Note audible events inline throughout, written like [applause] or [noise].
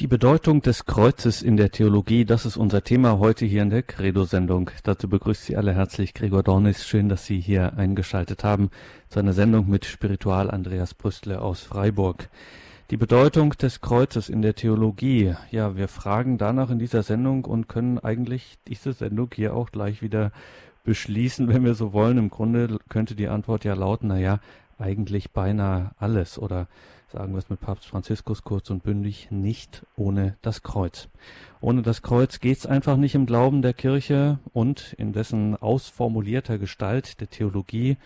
Die Bedeutung des Kreuzes in der Theologie, das ist unser Thema heute hier in der Credo-Sendung. Dazu begrüßt Sie alle herzlich Gregor Dornis. Schön, dass Sie hier eingeschaltet haben zu einer Sendung mit Spiritual Andreas Brüstle aus Freiburg. Die Bedeutung des Kreuzes in der Theologie. Ja, wir fragen danach in dieser Sendung und können eigentlich diese Sendung hier auch gleich wieder beschließen, wenn wir so wollen. Im Grunde könnte die Antwort ja lauten, na ja, eigentlich beinahe alles oder sagen wir es mit Papst Franziskus kurz und bündig, nicht ohne das Kreuz. Ohne das Kreuz geht's einfach nicht im Glauben der Kirche und in dessen ausformulierter Gestalt der Theologie,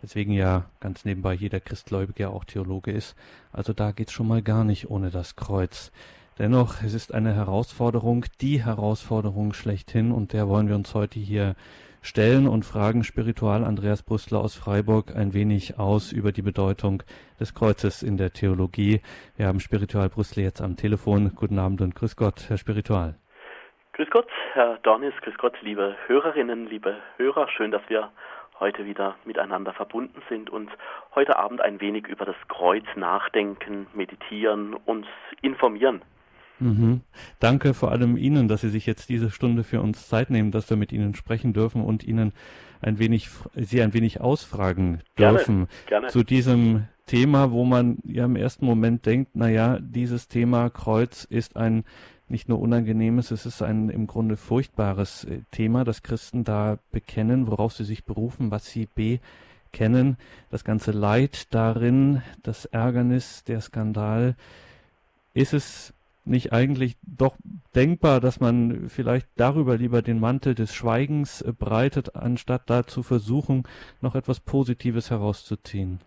weswegen ja ganz nebenbei jeder Christgläubige auch Theologe ist. Also da geht's schon mal gar nicht ohne das Kreuz. Dennoch, es ist eine Herausforderung, die Herausforderung schlechthin und der wollen wir uns heute hier stellen und fragen Spiritual Andreas Brüssler aus Freiburg ein wenig aus über die Bedeutung des Kreuzes in der Theologie. Wir haben Spiritual Brüssler jetzt am Telefon. Guten Abend und grüß Gott, Herr Spiritual. Grüß Gott, Herr Dornis, grüß Gott, liebe Hörerinnen, liebe Hörer. Schön, dass wir heute wieder miteinander verbunden sind und heute Abend ein wenig über das Kreuz nachdenken, meditieren, uns informieren. Mhm. Danke vor allem Ihnen, dass Sie sich jetzt diese Stunde für uns Zeit nehmen, dass wir mit Ihnen sprechen dürfen und Ihnen ein wenig, Sie ein wenig ausfragen dürfen gerne, gerne. zu diesem Thema, wo man ja im ersten Moment denkt, na ja, dieses Thema Kreuz ist ein nicht nur unangenehmes, es ist ein im Grunde furchtbares äh, Thema, das Christen da bekennen, worauf sie sich berufen, was sie bekennen, das ganze Leid darin, das Ärgernis, der Skandal. Ist es nicht eigentlich doch denkbar, dass man vielleicht darüber lieber den Mantel des Schweigens äh, breitet, anstatt da zu versuchen, noch etwas Positives herauszuziehen?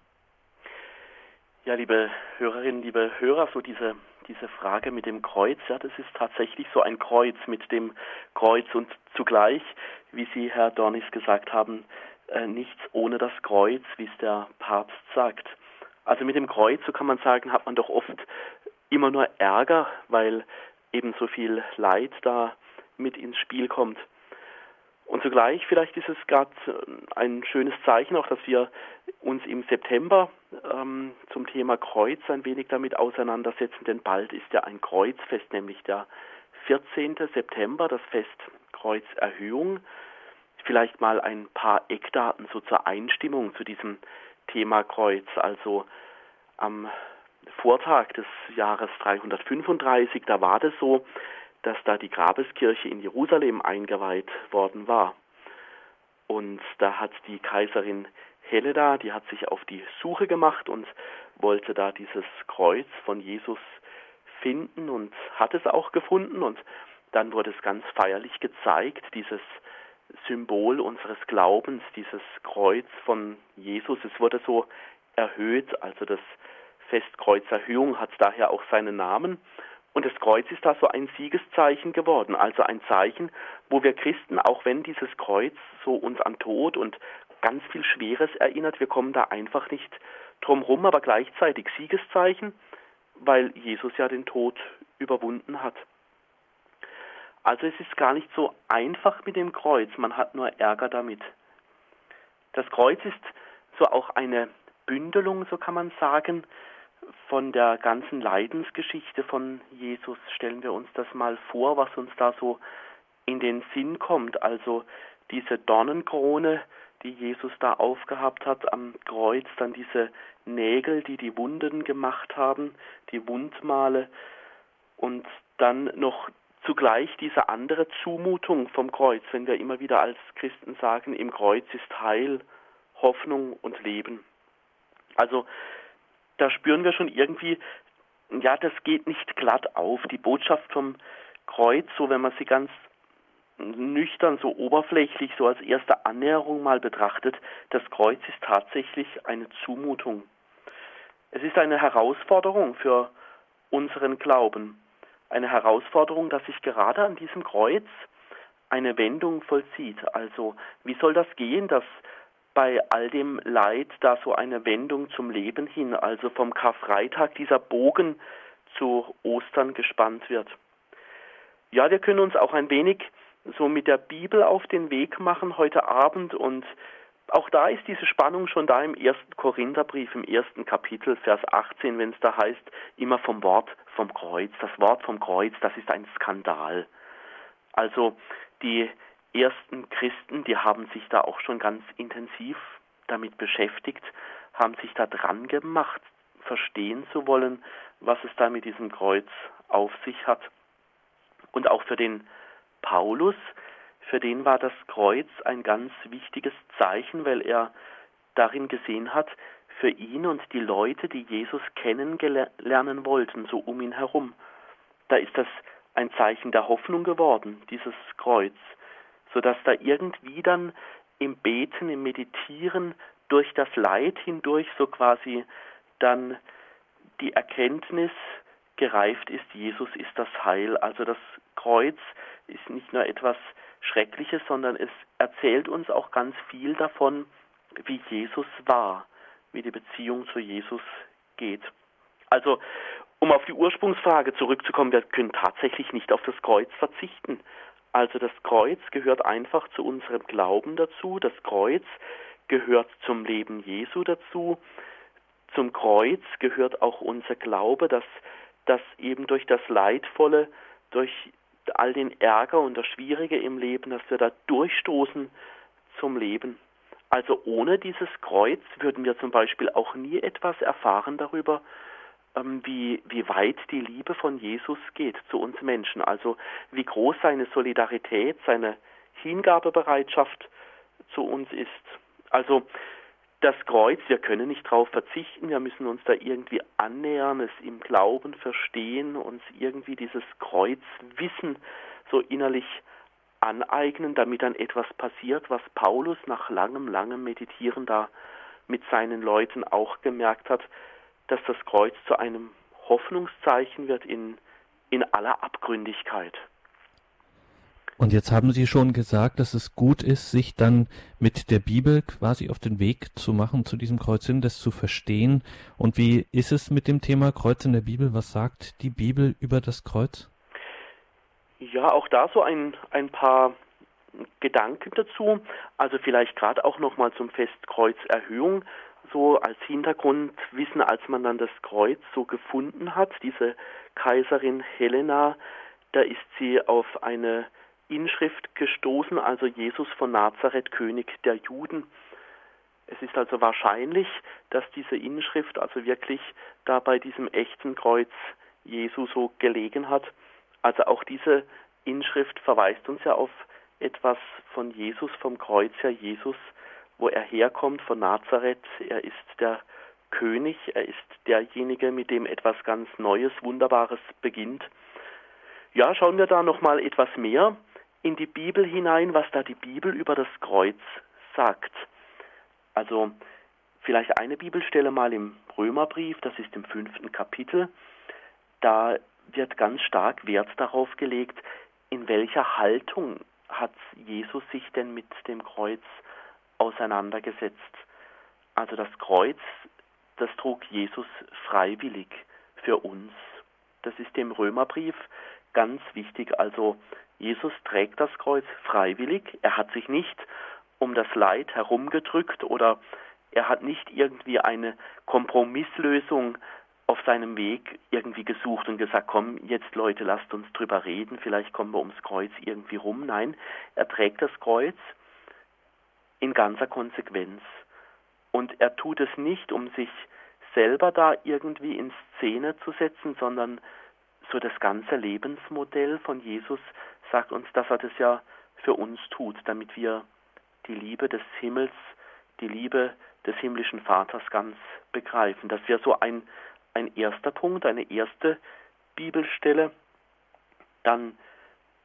Ja, liebe Hörerinnen, liebe Hörer, so diese, diese Frage mit dem Kreuz, ja, das ist tatsächlich so ein Kreuz mit dem Kreuz und zugleich, wie Sie, Herr Dornis, gesagt haben, äh, nichts ohne das Kreuz, wie es der Papst sagt. Also mit dem Kreuz, so kann man sagen, hat man doch oft immer nur Ärger, weil eben so viel Leid da mit ins Spiel kommt. Und zugleich, vielleicht ist es gerade ein schönes Zeichen auch, dass wir uns im September ähm, zum Thema Kreuz ein wenig damit auseinandersetzen, denn bald ist ja ein Kreuzfest, nämlich der 14. September, das Fest Kreuzerhöhung. Vielleicht mal ein paar Eckdaten so zur Einstimmung zu diesem Thema Kreuz. Also am Vortag des Jahres 335, da war das so, dass da die Grabeskirche in Jerusalem eingeweiht worden war. Und da hat die Kaiserin Helena, die hat sich auf die Suche gemacht und wollte da dieses Kreuz von Jesus finden und hat es auch gefunden und dann wurde es ganz feierlich gezeigt, dieses Symbol unseres Glaubens, dieses Kreuz von Jesus. Es wurde so erhöht, also das Festkreuzerhöhung hat daher auch seinen Namen. Und das Kreuz ist da so ein Siegeszeichen geworden, also ein Zeichen, wo wir Christen, auch wenn dieses Kreuz so uns an Tod und ganz viel Schweres erinnert, wir kommen da einfach nicht drum rum, aber gleichzeitig Siegeszeichen, weil Jesus ja den Tod überwunden hat. Also es ist gar nicht so einfach mit dem Kreuz, man hat nur Ärger damit. Das Kreuz ist so auch eine Bündelung, so kann man sagen, von der ganzen Leidensgeschichte von Jesus stellen wir uns das mal vor, was uns da so in den Sinn kommt. Also diese Dornenkrone, die Jesus da aufgehabt hat am Kreuz, dann diese Nägel, die die Wunden gemacht haben, die Wundmale und dann noch zugleich diese andere Zumutung vom Kreuz, wenn wir immer wieder als Christen sagen, im Kreuz ist Heil, Hoffnung und Leben. Also da spüren wir schon irgendwie, ja, das geht nicht glatt auf. Die Botschaft vom Kreuz, so wenn man sie ganz nüchtern, so oberflächlich, so als erste Annäherung mal betrachtet, das Kreuz ist tatsächlich eine Zumutung. Es ist eine Herausforderung für unseren Glauben. Eine Herausforderung, dass sich gerade an diesem Kreuz eine Wendung vollzieht. Also, wie soll das gehen, dass bei all dem Leid da so eine Wendung zum Leben hin, also vom Karfreitag dieser Bogen zu Ostern gespannt wird. Ja, wir können uns auch ein wenig so mit der Bibel auf den Weg machen heute Abend und auch da ist diese Spannung schon da im ersten Korintherbrief, im ersten Kapitel, Vers 18, wenn es da heißt, immer vom Wort vom Kreuz, das Wort vom Kreuz, das ist ein Skandal. Also die ersten Christen, die haben sich da auch schon ganz intensiv damit beschäftigt, haben sich da dran gemacht, verstehen zu wollen, was es da mit diesem Kreuz auf sich hat. Und auch für den Paulus, für den war das Kreuz ein ganz wichtiges Zeichen, weil er darin gesehen hat, für ihn und die Leute, die Jesus kennenlernen wollten, so um ihn herum. Da ist das ein Zeichen der Hoffnung geworden, dieses Kreuz, sodass da irgendwie dann im Beten, im Meditieren durch das Leid hindurch so quasi dann die Erkenntnis gereift ist, Jesus ist das Heil. Also das Kreuz ist nicht nur etwas Schreckliches, sondern es erzählt uns auch ganz viel davon, wie Jesus war, wie die Beziehung zu Jesus geht. Also, um auf die Ursprungsfrage zurückzukommen, wir können tatsächlich nicht auf das Kreuz verzichten. Also das Kreuz gehört einfach zu unserem Glauben dazu, das Kreuz gehört zum Leben Jesu dazu, zum Kreuz gehört auch unser Glaube, dass, dass eben durch das Leidvolle, durch all den Ärger und das Schwierige im Leben, dass wir da durchstoßen zum Leben. Also ohne dieses Kreuz würden wir zum Beispiel auch nie etwas erfahren darüber, wie, wie weit die Liebe von Jesus geht zu uns Menschen. Also wie groß seine Solidarität, seine Hingabebereitschaft zu uns ist. Also das Kreuz, wir können nicht darauf verzichten, wir müssen uns da irgendwie annähern, es im Glauben verstehen, uns irgendwie dieses Kreuzwissen so innerlich aneignen, damit dann etwas passiert, was Paulus nach langem, langem Meditieren da mit seinen Leuten auch gemerkt hat, dass das Kreuz zu einem Hoffnungszeichen wird in, in aller Abgründigkeit. Und jetzt haben Sie schon gesagt, dass es gut ist, sich dann mit der Bibel quasi auf den Weg zu machen zu diesem Kreuz hin, das zu verstehen. Und wie ist es mit dem Thema Kreuz in der Bibel? Was sagt die Bibel über das Kreuz? Ja, auch da so ein, ein paar Gedanken dazu. Also vielleicht gerade auch nochmal zum Fest Kreuzerhöhung, so als Hintergrundwissen, als man dann das Kreuz so gefunden hat, diese Kaiserin Helena, da ist sie auf eine Inschrift gestoßen, also Jesus von Nazareth, König der Juden. Es ist also wahrscheinlich, dass diese Inschrift also wirklich da bei diesem echten Kreuz Jesu so gelegen hat. Also auch diese Inschrift verweist uns ja auf etwas von Jesus, vom Kreuz her Jesus, wo er herkommt, von Nazareth. Er ist der König, er ist derjenige, mit dem etwas ganz Neues, Wunderbares beginnt. Ja, schauen wir da nochmal etwas mehr in die Bibel hinein, was da die Bibel über das Kreuz sagt. Also vielleicht eine Bibelstelle mal im Römerbrief, das ist im fünften Kapitel. Da wird ganz stark Wert darauf gelegt, in welcher Haltung hat Jesus sich denn mit dem Kreuz auseinandergesetzt. Also das Kreuz, das trug Jesus freiwillig für uns. Das ist dem Römerbrief ganz wichtig. Also Jesus trägt das Kreuz freiwillig. Er hat sich nicht um das Leid herumgedrückt oder er hat nicht irgendwie eine Kompromisslösung auf seinem Weg irgendwie gesucht und gesagt, komm, jetzt Leute, lasst uns drüber reden, vielleicht kommen wir ums Kreuz irgendwie rum. Nein, er trägt das Kreuz in ganzer Konsequenz. Und er tut es nicht, um sich selber da irgendwie in Szene zu setzen, sondern so das ganze Lebensmodell von Jesus sagt uns, dass er das ja für uns tut, damit wir die Liebe des Himmels, die Liebe des himmlischen Vaters ganz begreifen. Das wäre so ein, ein erster Punkt, eine erste Bibelstelle. Dann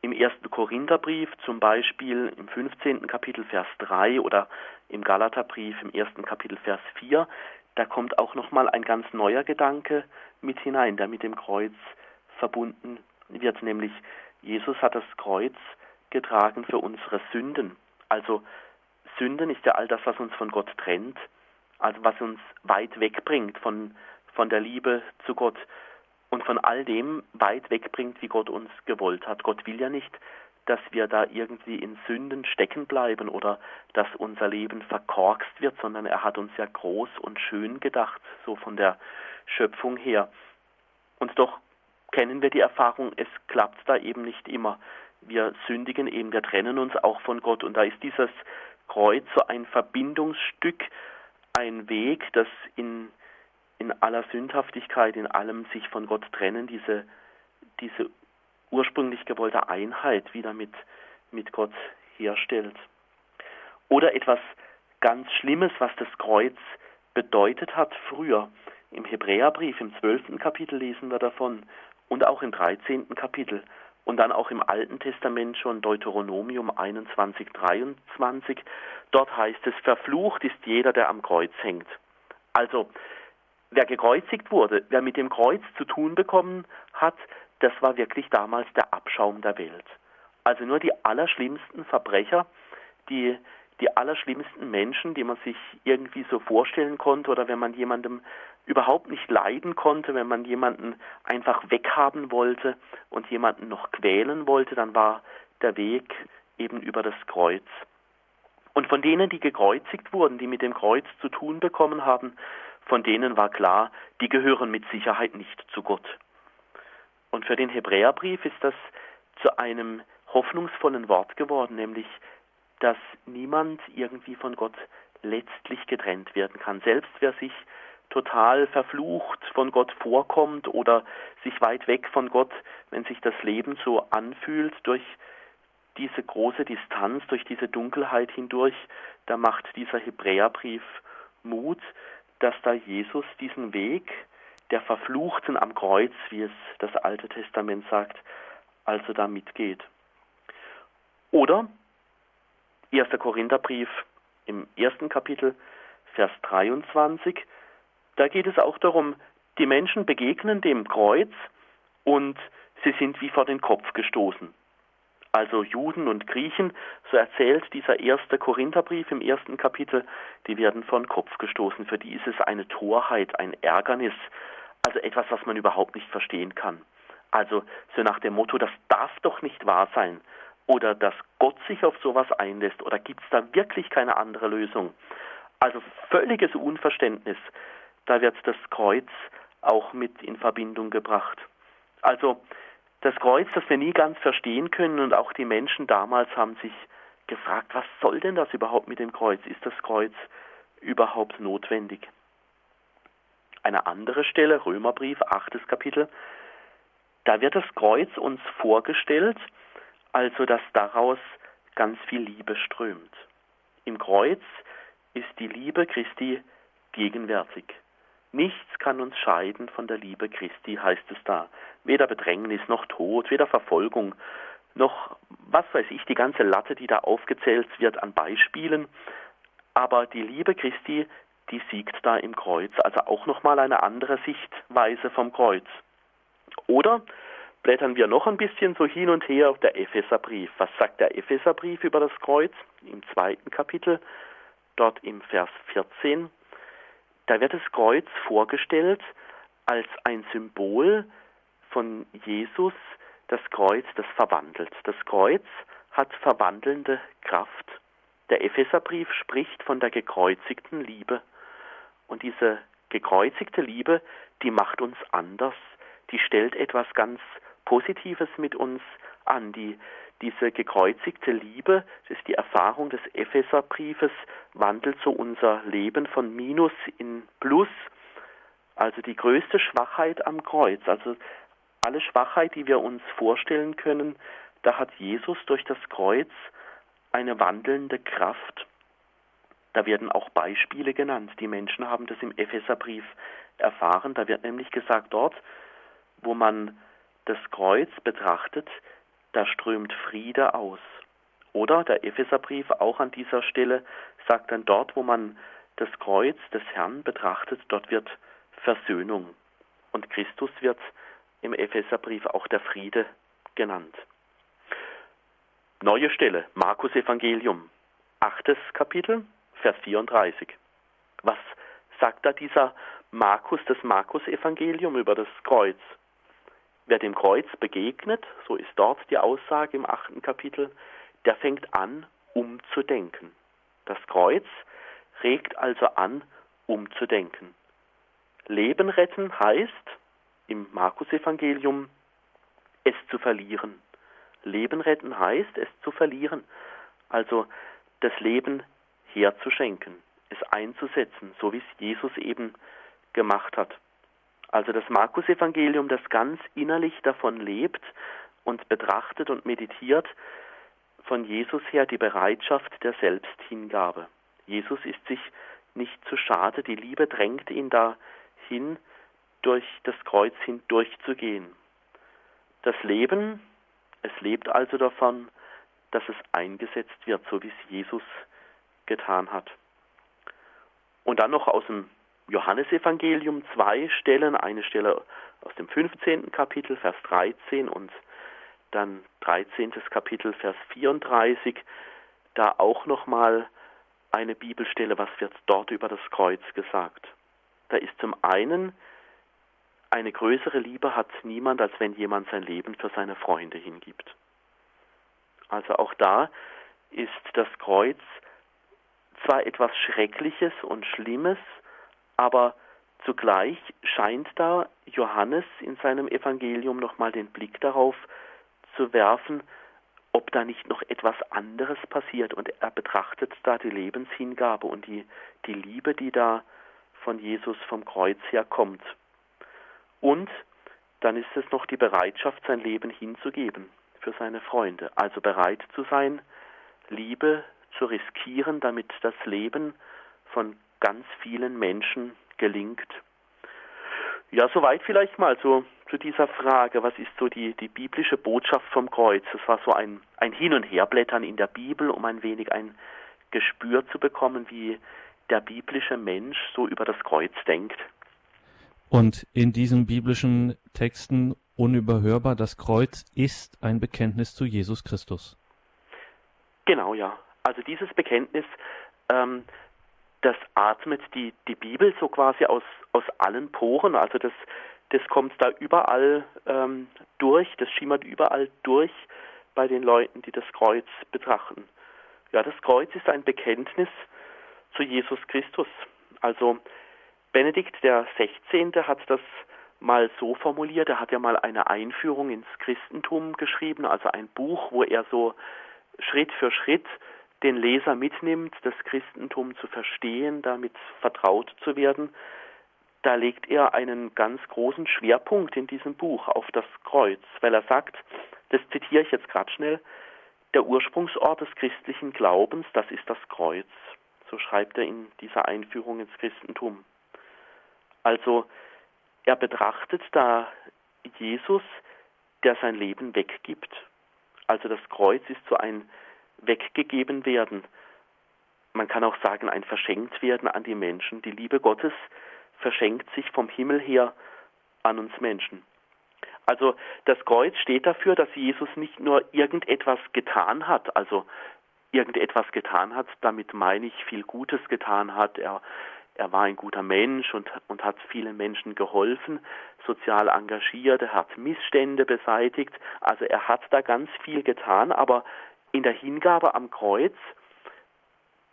im ersten Korintherbrief, zum Beispiel im 15. Kapitel Vers 3 oder im Galaterbrief im ersten Kapitel Vers 4, da kommt auch nochmal ein ganz neuer Gedanke mit hinein, der mit dem Kreuz verbunden wird, nämlich Jesus hat das Kreuz getragen für unsere Sünden. Also Sünden ist ja all das, was uns von Gott trennt, also was uns weit wegbringt von, von der Liebe zu Gott und von all dem weit wegbringt, wie Gott uns gewollt hat. Gott will ja nicht, dass wir da irgendwie in Sünden stecken bleiben oder dass unser Leben verkorkst wird, sondern er hat uns ja groß und schön gedacht, so von der Schöpfung her. Und doch kennen wir die Erfahrung, es klappt da eben nicht immer. Wir sündigen eben, wir trennen uns auch von Gott. Und da ist dieses Kreuz so ein Verbindungsstück, ein Weg, das in, in aller Sündhaftigkeit, in allem sich von Gott trennen, diese, diese ursprünglich gewollte Einheit wieder mit, mit Gott herstellt. Oder etwas ganz Schlimmes, was das Kreuz bedeutet hat früher. Im Hebräerbrief im zwölften Kapitel lesen wir davon und auch im dreizehnten Kapitel und dann auch im Alten Testament schon Deuteronomium 21, 23. Dort heißt es, verflucht ist jeder, der am Kreuz hängt. Also, wer gekreuzigt wurde, wer mit dem Kreuz zu tun bekommen hat, das war wirklich damals der Abschaum der Welt. Also nur die allerschlimmsten Verbrecher, die die allerschlimmsten Menschen, die man sich irgendwie so vorstellen konnte oder wenn man jemandem überhaupt nicht leiden konnte, wenn man jemanden einfach weghaben wollte und jemanden noch quälen wollte, dann war der Weg eben über das Kreuz. Und von denen, die gekreuzigt wurden, die mit dem Kreuz zu tun bekommen haben, von denen war klar, die gehören mit Sicherheit nicht zu Gott. Und für den Hebräerbrief ist das zu einem hoffnungsvollen Wort geworden, nämlich dass niemand irgendwie von Gott letztlich getrennt werden kann. Selbst wer sich total verflucht von Gott vorkommt oder sich weit weg von Gott, wenn sich das Leben so anfühlt durch diese große Distanz, durch diese Dunkelheit hindurch, da macht dieser Hebräerbrief Mut, dass da Jesus diesen Weg der Verfluchten am Kreuz, wie es das Alte Testament sagt, also da mitgeht. Oder 1. Korintherbrief im ersten Kapitel, Vers 23, da geht es auch darum, die Menschen begegnen dem Kreuz und sie sind wie vor den Kopf gestoßen. Also Juden und Griechen, so erzählt dieser erste Korintherbrief im ersten Kapitel, die werden vor den Kopf gestoßen. Für die ist es eine Torheit, ein Ärgernis, also etwas, was man überhaupt nicht verstehen kann. Also so nach dem Motto, das darf doch nicht wahr sein oder dass Gott sich auf sowas einlässt oder gibt es da wirklich keine andere Lösung? Also völliges Unverständnis. Da wird das Kreuz auch mit in Verbindung gebracht. Also das Kreuz, das wir nie ganz verstehen können und auch die Menschen damals haben sich gefragt, was soll denn das überhaupt mit dem Kreuz? Ist das Kreuz überhaupt notwendig? Eine andere Stelle, Römerbrief, achtes Kapitel, da wird das Kreuz uns vorgestellt also dass daraus ganz viel Liebe strömt. Im Kreuz ist die Liebe Christi gegenwärtig. Nichts kann uns scheiden von der Liebe Christi, heißt es da. Weder Bedrängnis noch Tod, weder Verfolgung, noch was weiß ich, die ganze Latte, die da aufgezählt wird an Beispielen. Aber die Liebe Christi, die siegt da im Kreuz. Also auch nochmal eine andere Sichtweise vom Kreuz. Oder blättern wir noch ein bisschen so hin und her auf der Epheserbrief. Was sagt der Epheserbrief über das Kreuz? Im zweiten Kapitel, dort im Vers 14. Da wird das Kreuz vorgestellt als ein Symbol von Jesus, das Kreuz, das verwandelt. Das Kreuz hat verwandelnde Kraft. Der Epheserbrief spricht von der gekreuzigten Liebe. Und diese gekreuzigte Liebe, die macht uns anders. Die stellt etwas ganz Positives mit uns an. Die, diese gekreuzigte Liebe, das ist die Erfahrung des Epheserbriefes, wandelt so unser Leben von Minus in Plus. Also die größte Schwachheit am Kreuz, also alle Schwachheit, die wir uns vorstellen können, da hat Jesus durch das Kreuz eine wandelnde Kraft. Da werden auch Beispiele genannt. Die Menschen haben das im Epheserbrief erfahren. Da wird nämlich gesagt, dort, wo man das Kreuz betrachtet, da strömt Friede aus. Oder der Epheserbrief auch an dieser Stelle sagt dann dort, wo man das Kreuz des Herrn betrachtet, dort wird Versöhnung. Und Christus wird im Epheserbrief auch der Friede genannt. Neue Stelle, Markus Evangelium, achtes Kapitel, Vers 34. Was sagt da dieser Markus, das Markus Evangelium über das Kreuz? Wer dem Kreuz begegnet, so ist dort die Aussage im achten Kapitel, der fängt an, umzudenken. Das Kreuz regt also an, umzudenken. Leben retten heißt im Markus-Evangelium es zu verlieren. Leben retten heißt, es zu verlieren. Also das Leben herzuschenken, es einzusetzen, so wie es Jesus eben gemacht hat. Also das Markus-Evangelium, das ganz innerlich davon lebt und betrachtet und meditiert, von Jesus her die Bereitschaft der Selbsthingabe. Jesus ist sich nicht zu schade, die Liebe drängt ihn dahin, durch das Kreuz hindurchzugehen. Das Leben, es lebt also davon, dass es eingesetzt wird, so wie es Jesus getan hat. Und dann noch aus dem Johannesevangelium zwei Stellen, eine Stelle aus dem 15. Kapitel, Vers 13 und dann 13. Kapitel, Vers 34, da auch nochmal eine Bibelstelle, was wird dort über das Kreuz gesagt. Da ist zum einen, eine größere Liebe hat niemand, als wenn jemand sein Leben für seine Freunde hingibt. Also auch da ist das Kreuz zwar etwas Schreckliches und Schlimmes, aber zugleich scheint da Johannes in seinem Evangelium nochmal den Blick darauf zu werfen, ob da nicht noch etwas anderes passiert. Und er betrachtet da die Lebenshingabe und die, die Liebe, die da von Jesus vom Kreuz her kommt. Und dann ist es noch die Bereitschaft, sein Leben hinzugeben für seine Freunde. Also bereit zu sein, Liebe zu riskieren, damit das Leben von ganz vielen Menschen gelingt. Ja, soweit vielleicht mal so zu dieser Frage, was ist so die, die biblische Botschaft vom Kreuz? Das war so ein, ein Hin- und Herblättern in der Bibel, um ein wenig ein Gespür zu bekommen, wie der biblische Mensch so über das Kreuz denkt. Und in diesen biblischen Texten unüberhörbar, das Kreuz ist ein Bekenntnis zu Jesus Christus. Genau, ja. Also dieses Bekenntnis, ähm, das atmet die, die Bibel so quasi aus, aus allen Poren. Also das, das kommt da überall ähm, durch, das schimmert überall durch bei den Leuten, die das Kreuz betrachten. Ja, das Kreuz ist ein Bekenntnis zu Jesus Christus. Also Benedikt der 16. hat das mal so formuliert, er hat ja mal eine Einführung ins Christentum geschrieben, also ein Buch, wo er so Schritt für Schritt den Leser mitnimmt, das Christentum zu verstehen, damit vertraut zu werden da legt er einen ganz großen Schwerpunkt in diesem Buch auf das Kreuz, weil er sagt, das zitiere ich jetzt gerade schnell, der Ursprungsort des christlichen Glaubens, das ist das Kreuz. So schreibt er in dieser Einführung ins Christentum. Also er betrachtet da Jesus, der sein Leben weggibt. Also das Kreuz ist so ein weggegeben werden. Man kann auch sagen, ein verschenkt werden an die Menschen. Die Liebe Gottes verschenkt sich vom Himmel her an uns Menschen. Also das Kreuz steht dafür, dass Jesus nicht nur irgendetwas getan hat, also irgendetwas getan hat, damit meine ich viel Gutes getan hat. Er, er war ein guter Mensch und, und hat vielen Menschen geholfen, sozial engagiert, er hat Missstände beseitigt, also er hat da ganz viel getan, aber in der Hingabe am Kreuz,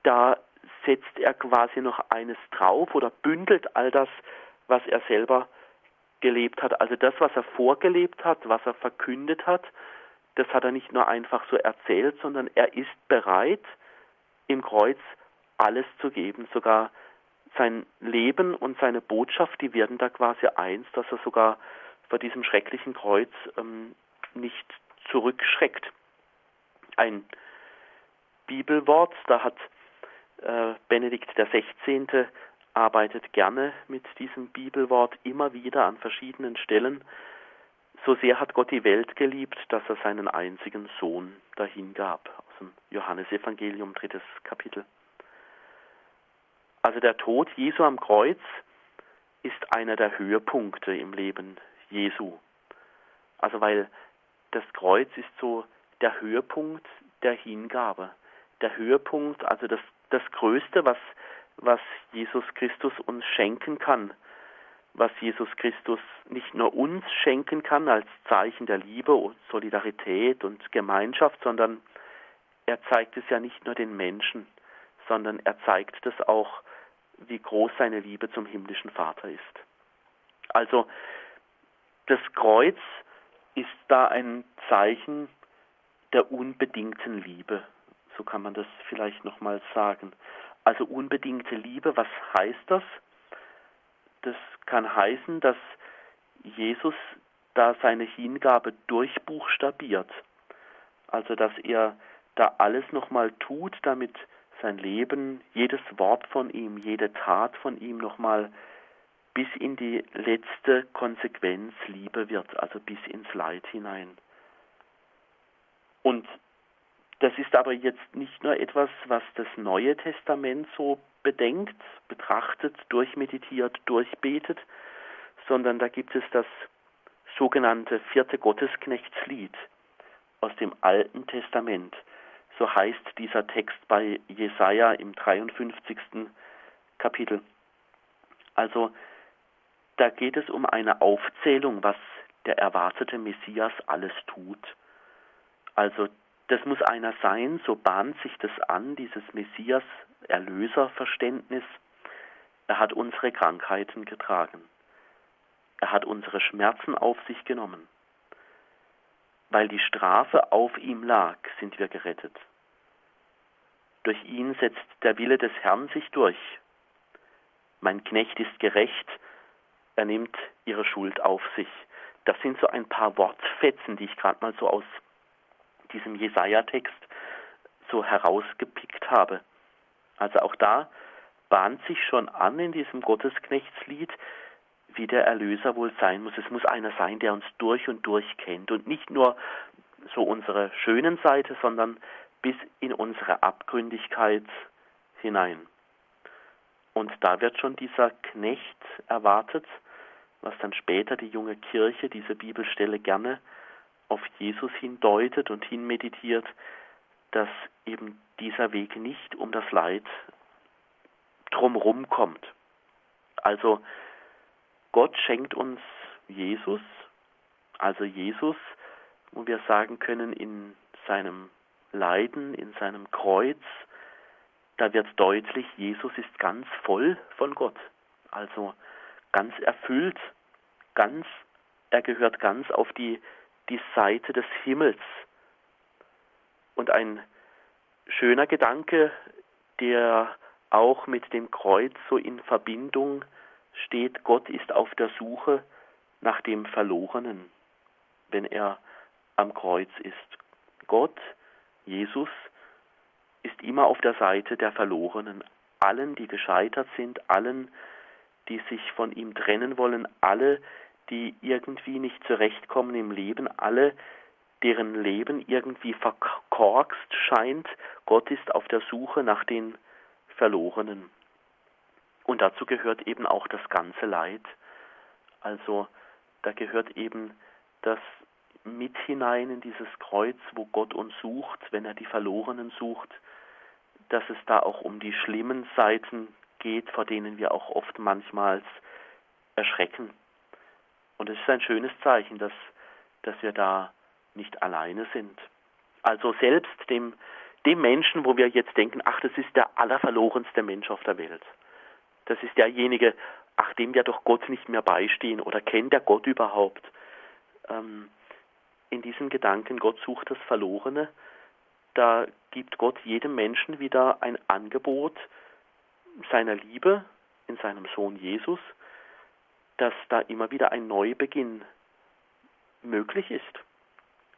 da setzt er quasi noch eines drauf oder bündelt all das, was er selber gelebt hat. Also das, was er vorgelebt hat, was er verkündet hat, das hat er nicht nur einfach so erzählt, sondern er ist bereit, im Kreuz alles zu geben, sogar sein Leben und seine Botschaft, die werden da quasi eins, dass er sogar vor diesem schrecklichen Kreuz ähm, nicht zurückschreckt. Ein Bibelwort, da hat äh, Benedikt XVI. arbeitet gerne mit diesem Bibelwort immer wieder an verschiedenen Stellen. So sehr hat Gott die Welt geliebt, dass er seinen einzigen Sohn dahingab. Aus dem Johannesevangelium, drittes Kapitel. Also der Tod Jesu am Kreuz ist einer der Höhepunkte im Leben Jesu. Also weil das Kreuz ist so der Höhepunkt der Hingabe. Der Höhepunkt, also das das Größte, was, was Jesus Christus uns schenken kann, was Jesus Christus nicht nur uns schenken kann als Zeichen der Liebe und Solidarität und Gemeinschaft, sondern er zeigt es ja nicht nur den Menschen, sondern er zeigt es auch, wie groß seine Liebe zum himmlischen Vater ist. Also das Kreuz ist da ein Zeichen der unbedingten Liebe. So kann man das vielleicht nochmal sagen. Also unbedingte Liebe, was heißt das? Das kann heißen, dass Jesus da seine Hingabe durchbuchstabiert. Also dass er da alles nochmal tut, damit sein Leben, jedes Wort von ihm, jede Tat von ihm nochmal bis in die letzte Konsequenz Liebe wird, also bis ins Leid hinein. Und das ist aber jetzt nicht nur etwas, was das Neue Testament so bedenkt, betrachtet, durchmeditiert, durchbetet, sondern da gibt es das sogenannte vierte Gottesknechtslied aus dem Alten Testament. So heißt dieser Text bei Jesaja im 53. Kapitel. Also, da geht es um eine Aufzählung, was der erwartete Messias alles tut. Also, das muss einer sein, so bahnt sich das an, dieses Messias-Erlöser-Verständnis. Er hat unsere Krankheiten getragen. Er hat unsere Schmerzen auf sich genommen. Weil die Strafe auf ihm lag, sind wir gerettet. Durch ihn setzt der Wille des Herrn sich durch. Mein Knecht ist gerecht, er nimmt ihre Schuld auf sich. Das sind so ein paar Wortfetzen, die ich gerade mal so aus diesem Jesaja-Text so herausgepickt habe. Also auch da bahnt sich schon an in diesem Gottesknechtslied, wie der Erlöser wohl sein muss. Es muss einer sein, der uns durch und durch kennt und nicht nur so unsere schönen Seite, sondern bis in unsere Abgründigkeit hinein. Und da wird schon dieser Knecht erwartet, was dann später die junge Kirche diese Bibelstelle gerne auf Jesus hindeutet und hinmeditiert, dass eben dieser Weg nicht um das Leid drumherum kommt. Also Gott schenkt uns Jesus, also Jesus, wo wir sagen können, in seinem Leiden, in seinem Kreuz, da wird deutlich, Jesus ist ganz voll von Gott, also ganz erfüllt, ganz, er gehört ganz auf die, die Seite des Himmels. Und ein schöner Gedanke, der auch mit dem Kreuz so in Verbindung steht, Gott ist auf der Suche nach dem Verlorenen, wenn er am Kreuz ist. Gott, Jesus, ist immer auf der Seite der Verlorenen, allen, die gescheitert sind, allen, die sich von ihm trennen wollen, alle, die irgendwie nicht zurechtkommen im Leben, alle, deren Leben irgendwie verkorkst scheint. Gott ist auf der Suche nach den Verlorenen. Und dazu gehört eben auch das ganze Leid. Also da gehört eben das mit hinein in dieses Kreuz, wo Gott uns sucht, wenn er die Verlorenen sucht, dass es da auch um die schlimmen Seiten geht, vor denen wir auch oft manchmal erschrecken. Und es ist ein schönes Zeichen, dass, dass wir da nicht alleine sind. Also selbst dem, dem Menschen, wo wir jetzt denken, ach, das ist der allerverlorenste Mensch auf der Welt. Das ist derjenige, ach, dem wir doch Gott nicht mehr beistehen oder kennt der Gott überhaupt. Ähm, in diesem Gedanken, Gott sucht das Verlorene, da gibt Gott jedem Menschen wieder ein Angebot seiner Liebe in seinem Sohn Jesus, dass da immer wieder ein Neubeginn möglich ist.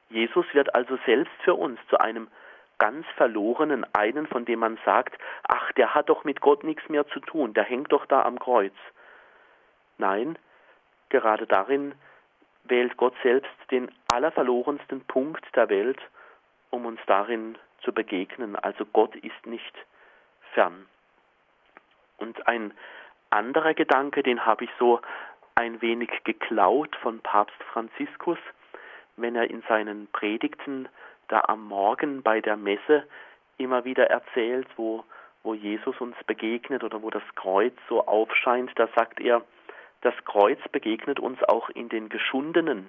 Jesus wird also selbst für uns zu einem ganz verlorenen, einen, von dem man sagt, ach, der hat doch mit Gott nichts mehr zu tun, der hängt doch da am Kreuz. Nein, gerade darin wählt Gott selbst den allerverlorensten Punkt der Welt, um uns darin zu begegnen. Also Gott ist nicht fern. Und ein anderer Gedanke, den habe ich so ein wenig geklaut von Papst Franziskus, wenn er in seinen Predigten da am Morgen bei der Messe immer wieder erzählt, wo, wo Jesus uns begegnet oder wo das Kreuz so aufscheint, da sagt er, das Kreuz begegnet uns auch in den geschundenen,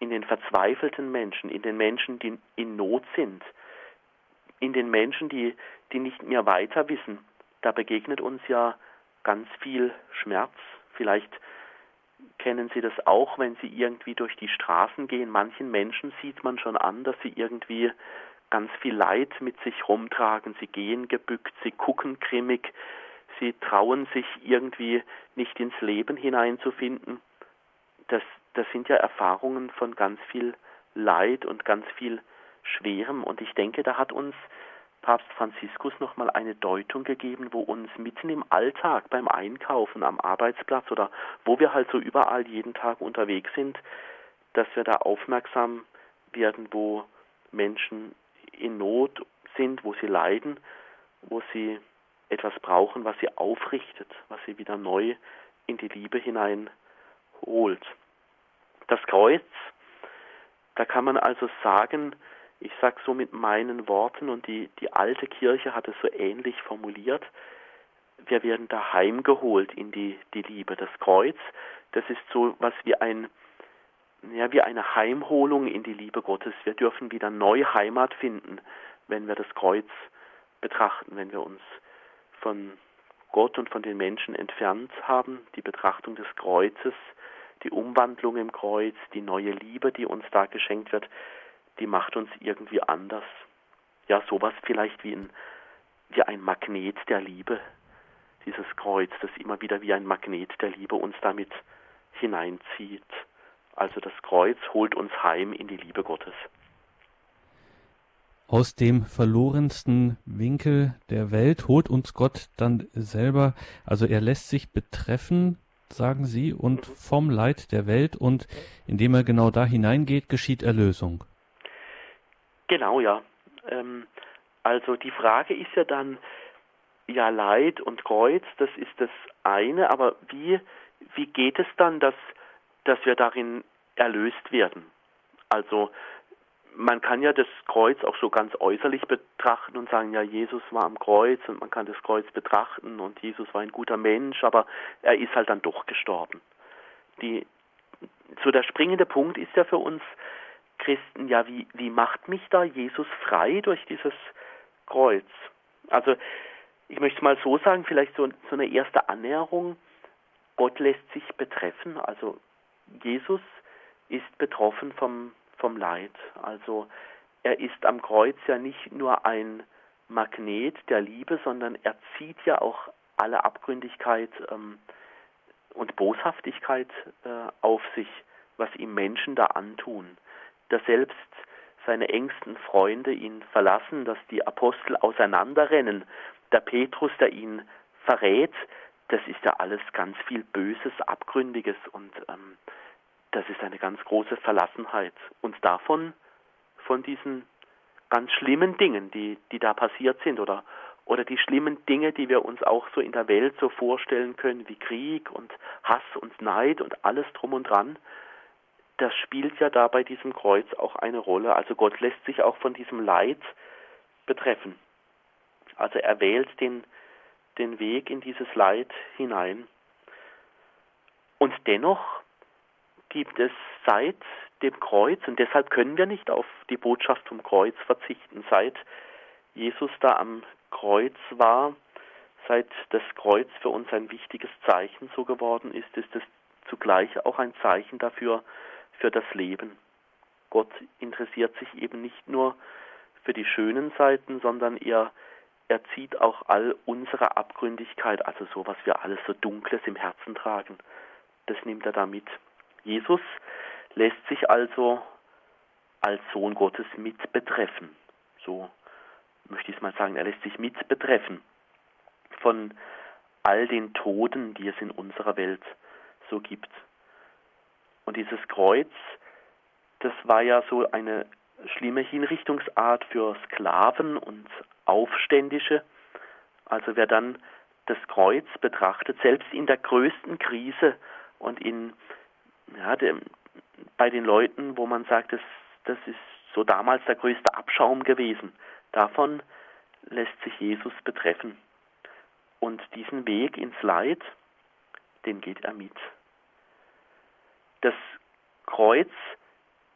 in den verzweifelten Menschen, in den Menschen, die in Not sind, in den Menschen, die, die nicht mehr weiter wissen. Da begegnet uns ja ganz viel Schmerz, vielleicht kennen Sie das auch, wenn Sie irgendwie durch die Straßen gehen? Manchen Menschen sieht man schon an, dass sie irgendwie ganz viel Leid mit sich rumtragen. Sie gehen gebückt, sie gucken grimmig, sie trauen sich irgendwie nicht ins Leben hineinzufinden. Das, das sind ja Erfahrungen von ganz viel Leid und ganz viel Schwerem. Und ich denke, da hat uns Papst Franziskus nochmal eine Deutung gegeben, wo uns mitten im Alltag beim Einkaufen am Arbeitsplatz oder wo wir halt so überall jeden Tag unterwegs sind, dass wir da aufmerksam werden, wo Menschen in Not sind, wo sie leiden, wo sie etwas brauchen, was sie aufrichtet, was sie wieder neu in die Liebe hinein holt. Das Kreuz, da kann man also sagen, ich sage so mit meinen Worten und die, die alte Kirche hat es so ähnlich formuliert, wir werden da heimgeholt in die, die Liebe. Das Kreuz, das ist so was wie ein, ja, wie eine Heimholung in die Liebe Gottes. Wir dürfen wieder neu Heimat finden, wenn wir das Kreuz betrachten, wenn wir uns von Gott und von den Menschen entfernt haben, die Betrachtung des Kreuzes, die Umwandlung im Kreuz, die neue Liebe, die uns da geschenkt wird, die macht uns irgendwie anders. Ja, sowas vielleicht wie ein, wie ein Magnet der Liebe, dieses Kreuz, das immer wieder wie ein Magnet der Liebe uns damit hineinzieht. Also das Kreuz holt uns heim in die Liebe Gottes. Aus dem verlorensten Winkel der Welt holt uns Gott dann selber, also er lässt sich betreffen, sagen Sie, und vom Leid der Welt und indem er genau da hineingeht, geschieht Erlösung. Genau, ja. Ähm, also die Frage ist ja dann, ja, Leid und Kreuz, das ist das eine, aber wie, wie geht es dann, dass, dass wir darin erlöst werden? Also man kann ja das Kreuz auch so ganz äußerlich betrachten und sagen, ja, Jesus war am Kreuz und man kann das Kreuz betrachten und Jesus war ein guter Mensch, aber er ist halt dann doch gestorben. Die, so der springende Punkt ist ja für uns, Christen, ja, wie, wie macht mich da Jesus frei durch dieses Kreuz? Also, ich möchte mal so sagen, vielleicht so, so eine erste Annäherung. Gott lässt sich betreffen, also Jesus ist betroffen vom, vom Leid. Also er ist am Kreuz ja nicht nur ein Magnet der Liebe, sondern er zieht ja auch alle Abgründigkeit ähm, und Boshaftigkeit äh, auf sich, was ihm Menschen da antun dass selbst seine engsten Freunde ihn verlassen, dass die Apostel auseinanderrennen, der Petrus, der ihn verrät, das ist ja alles ganz viel Böses, Abgründiges und ähm, das ist eine ganz große Verlassenheit. Und davon, von diesen ganz schlimmen Dingen, die, die da passiert sind oder, oder die schlimmen Dinge, die wir uns auch so in der Welt so vorstellen können, wie Krieg und Hass und Neid und alles drum und dran, das spielt ja da bei diesem Kreuz auch eine Rolle. Also Gott lässt sich auch von diesem Leid betreffen. Also er wählt den, den Weg in dieses Leid hinein. Und dennoch gibt es seit dem Kreuz, und deshalb können wir nicht auf die Botschaft vom Kreuz verzichten, seit Jesus da am Kreuz war, seit das Kreuz für uns ein wichtiges Zeichen so geworden ist, ist es zugleich auch ein Zeichen dafür, für das Leben. Gott interessiert sich eben nicht nur für die schönen Seiten, sondern er, er zieht auch all unsere Abgründigkeit, also so, was wir alles so Dunkles im Herzen tragen, das nimmt er da mit. Jesus lässt sich also als Sohn Gottes mit betreffen. So möchte ich es mal sagen, er lässt sich mit betreffen von all den Toten, die es in unserer Welt so gibt. Und dieses Kreuz, das war ja so eine schlimme Hinrichtungsart für Sklaven und Aufständische. Also wer dann das Kreuz betrachtet, selbst in der größten Krise und in ja, dem, bei den Leuten, wo man sagt, das, das ist so damals der größte Abschaum gewesen, davon lässt sich Jesus betreffen. Und diesen Weg ins Leid, den geht er mit. Das Kreuz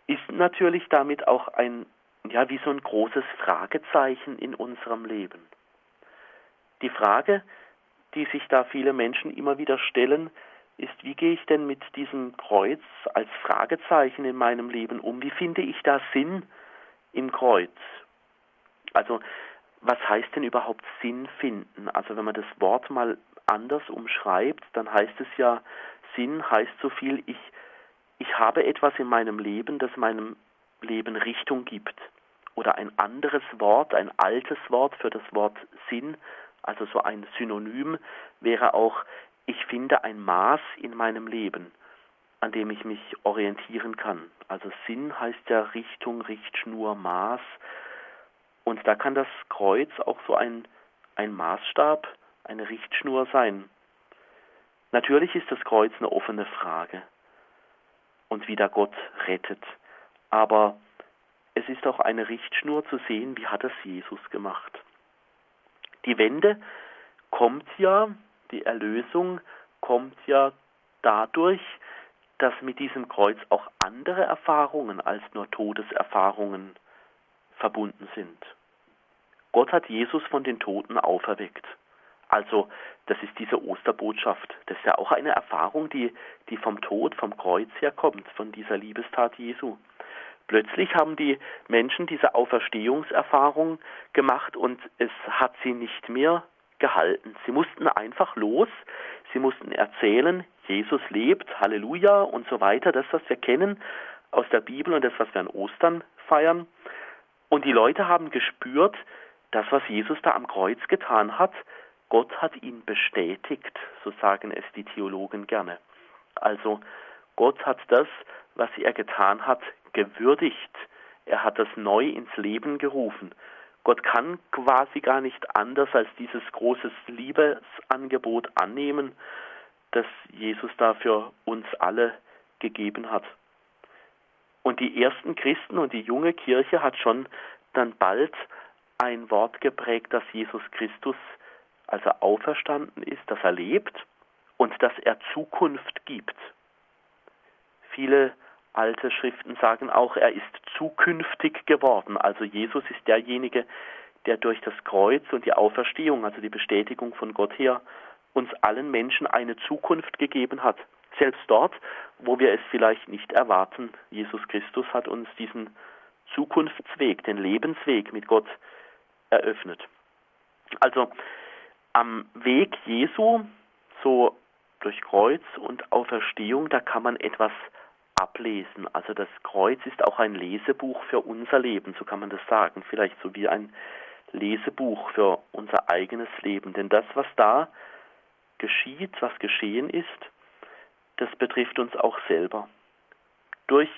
ist natürlich damit auch ein, ja, wie so ein großes Fragezeichen in unserem Leben. Die Frage, die sich da viele Menschen immer wieder stellen, ist, wie gehe ich denn mit diesem Kreuz als Fragezeichen in meinem Leben um? Wie finde ich da Sinn im Kreuz? Also, was heißt denn überhaupt Sinn finden? Also, wenn man das Wort mal anders umschreibt, dann heißt es ja, Sinn heißt so viel, ich, ich habe etwas in meinem Leben, das meinem Leben Richtung gibt. Oder ein anderes Wort, ein altes Wort für das Wort Sinn, also so ein Synonym, wäre auch, ich finde ein Maß in meinem Leben, an dem ich mich orientieren kann. Also Sinn heißt ja Richtung, Richtschnur, Maß. Und da kann das Kreuz auch so ein, ein Maßstab, eine Richtschnur sein. Natürlich ist das Kreuz eine offene Frage und wie der Gott rettet. Aber es ist auch eine Richtschnur zu sehen, wie hat es Jesus gemacht. Die Wende kommt ja, die Erlösung kommt ja dadurch, dass mit diesem Kreuz auch andere Erfahrungen als nur Todeserfahrungen verbunden sind. Gott hat Jesus von den Toten auferweckt. Also, das ist diese Osterbotschaft. Das ist ja auch eine Erfahrung, die, die vom Tod, vom Kreuz herkommt, von dieser Liebestat Jesu. Plötzlich haben die Menschen diese Auferstehungserfahrung gemacht und es hat sie nicht mehr gehalten. Sie mussten einfach los, sie mussten erzählen, Jesus lebt, Halleluja und so weiter, das, was wir kennen aus der Bibel und das, was wir an Ostern feiern. Und die Leute haben gespürt, das, was Jesus da am Kreuz getan hat, Gott hat ihn bestätigt, so sagen es die Theologen gerne. Also Gott hat das, was er getan hat, gewürdigt. Er hat das neu ins Leben gerufen. Gott kann quasi gar nicht anders als dieses große Liebesangebot annehmen, das Jesus da für uns alle gegeben hat. Und die ersten Christen und die junge Kirche hat schon dann bald ein Wort geprägt, dass Jesus Christus als er auferstanden ist, dass er lebt und dass er Zukunft gibt. Viele alte Schriften sagen auch, er ist zukünftig geworden. Also Jesus ist derjenige, der durch das Kreuz und die Auferstehung, also die Bestätigung von Gott her, uns allen Menschen eine Zukunft gegeben hat. Selbst dort, wo wir es vielleicht nicht erwarten. Jesus Christus hat uns diesen Zukunftsweg, den Lebensweg mit Gott eröffnet. Also am Weg Jesu, so durch Kreuz und Auferstehung, da kann man etwas ablesen. Also das Kreuz ist auch ein Lesebuch für unser Leben, so kann man das sagen. Vielleicht so wie ein Lesebuch für unser eigenes Leben. Denn das, was da geschieht, was geschehen ist, das betrifft uns auch selber. Durch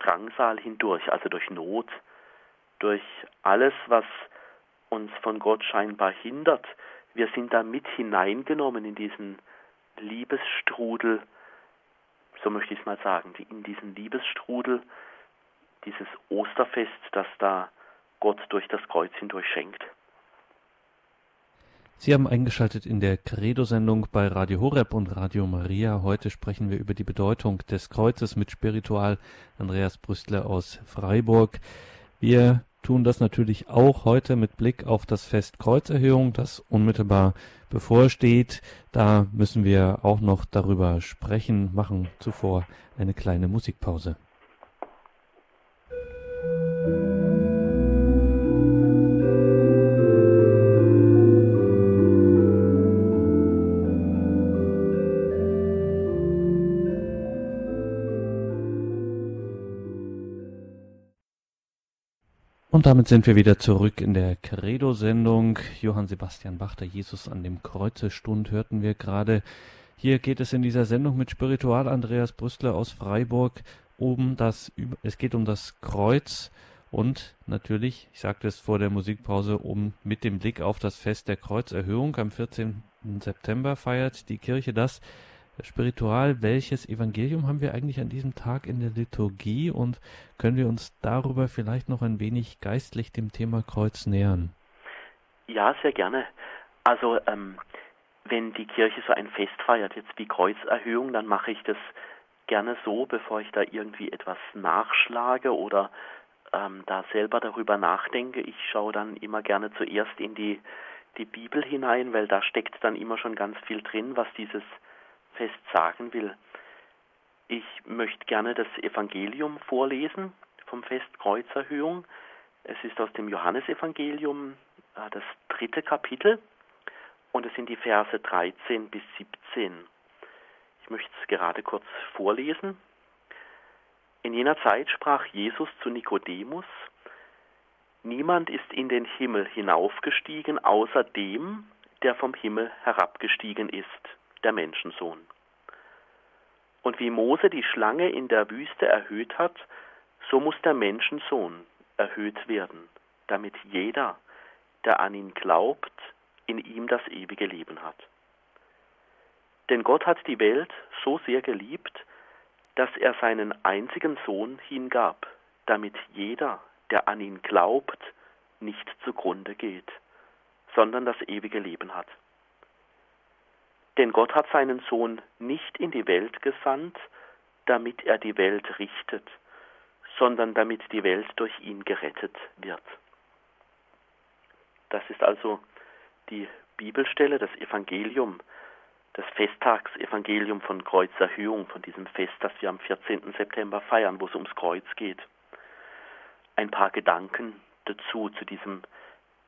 Drangsal hindurch, also durch Not, durch alles, was uns von Gott scheinbar hindert. Wir sind da mit hineingenommen in diesen Liebesstrudel, so möchte ich es mal sagen, in diesen Liebesstrudel, dieses Osterfest, das da Gott durch das Kreuz hindurch schenkt. Sie haben eingeschaltet in der Credo-Sendung bei Radio Horeb und Radio Maria. Heute sprechen wir über die Bedeutung des Kreuzes mit Spiritual Andreas Brüstler aus Freiburg. Wir tun das natürlich auch heute mit Blick auf das Fest Kreuzerhöhung, das unmittelbar bevorsteht. Da müssen wir auch noch darüber sprechen, machen zuvor eine kleine Musikpause. Und damit sind wir wieder zurück in der Credo-Sendung. Johann Sebastian Bach, der Jesus an dem Kreuzestund, hörten wir gerade. Hier geht es in dieser Sendung mit Spiritual Andreas Brüstler aus Freiburg um das, es geht um das Kreuz und natürlich, ich sagte es vor der Musikpause, um mit dem Blick auf das Fest der Kreuzerhöhung am 14. September feiert die Kirche das Spiritual, welches Evangelium haben wir eigentlich an diesem Tag in der Liturgie und können wir uns darüber vielleicht noch ein wenig geistlich dem Thema Kreuz nähern? Ja, sehr gerne. Also ähm, wenn die Kirche so ein Fest feiert, jetzt wie Kreuzerhöhung, dann mache ich das gerne so, bevor ich da irgendwie etwas nachschlage oder ähm, da selber darüber nachdenke. Ich schaue dann immer gerne zuerst in die, die Bibel hinein, weil da steckt dann immer schon ganz viel drin, was dieses Fest sagen will. Ich möchte gerne das Evangelium vorlesen vom Fest Kreuzerhöhung. Es ist aus dem Johannesevangelium äh, das dritte Kapitel und es sind die Verse 13 bis 17. Ich möchte es gerade kurz vorlesen. In jener Zeit sprach Jesus zu Nikodemus, Niemand ist in den Himmel hinaufgestiegen, außer dem, der vom Himmel herabgestiegen ist, der Menschensohn. Und wie Mose die Schlange in der Wüste erhöht hat, so muss der Menschensohn erhöht werden, damit jeder, der an ihn glaubt, in ihm das ewige Leben hat. Denn Gott hat die Welt so sehr geliebt, dass er seinen einzigen Sohn hingab, damit jeder, der an ihn glaubt, nicht zugrunde geht, sondern das ewige Leben hat. Denn Gott hat seinen Sohn nicht in die Welt gesandt, damit er die Welt richtet, sondern damit die Welt durch ihn gerettet wird. Das ist also die Bibelstelle, das Evangelium, das Festtagsevangelium von Kreuzerhöhung, von diesem Fest, das wir am 14. September feiern, wo es ums Kreuz geht. Ein paar Gedanken dazu, zu diesem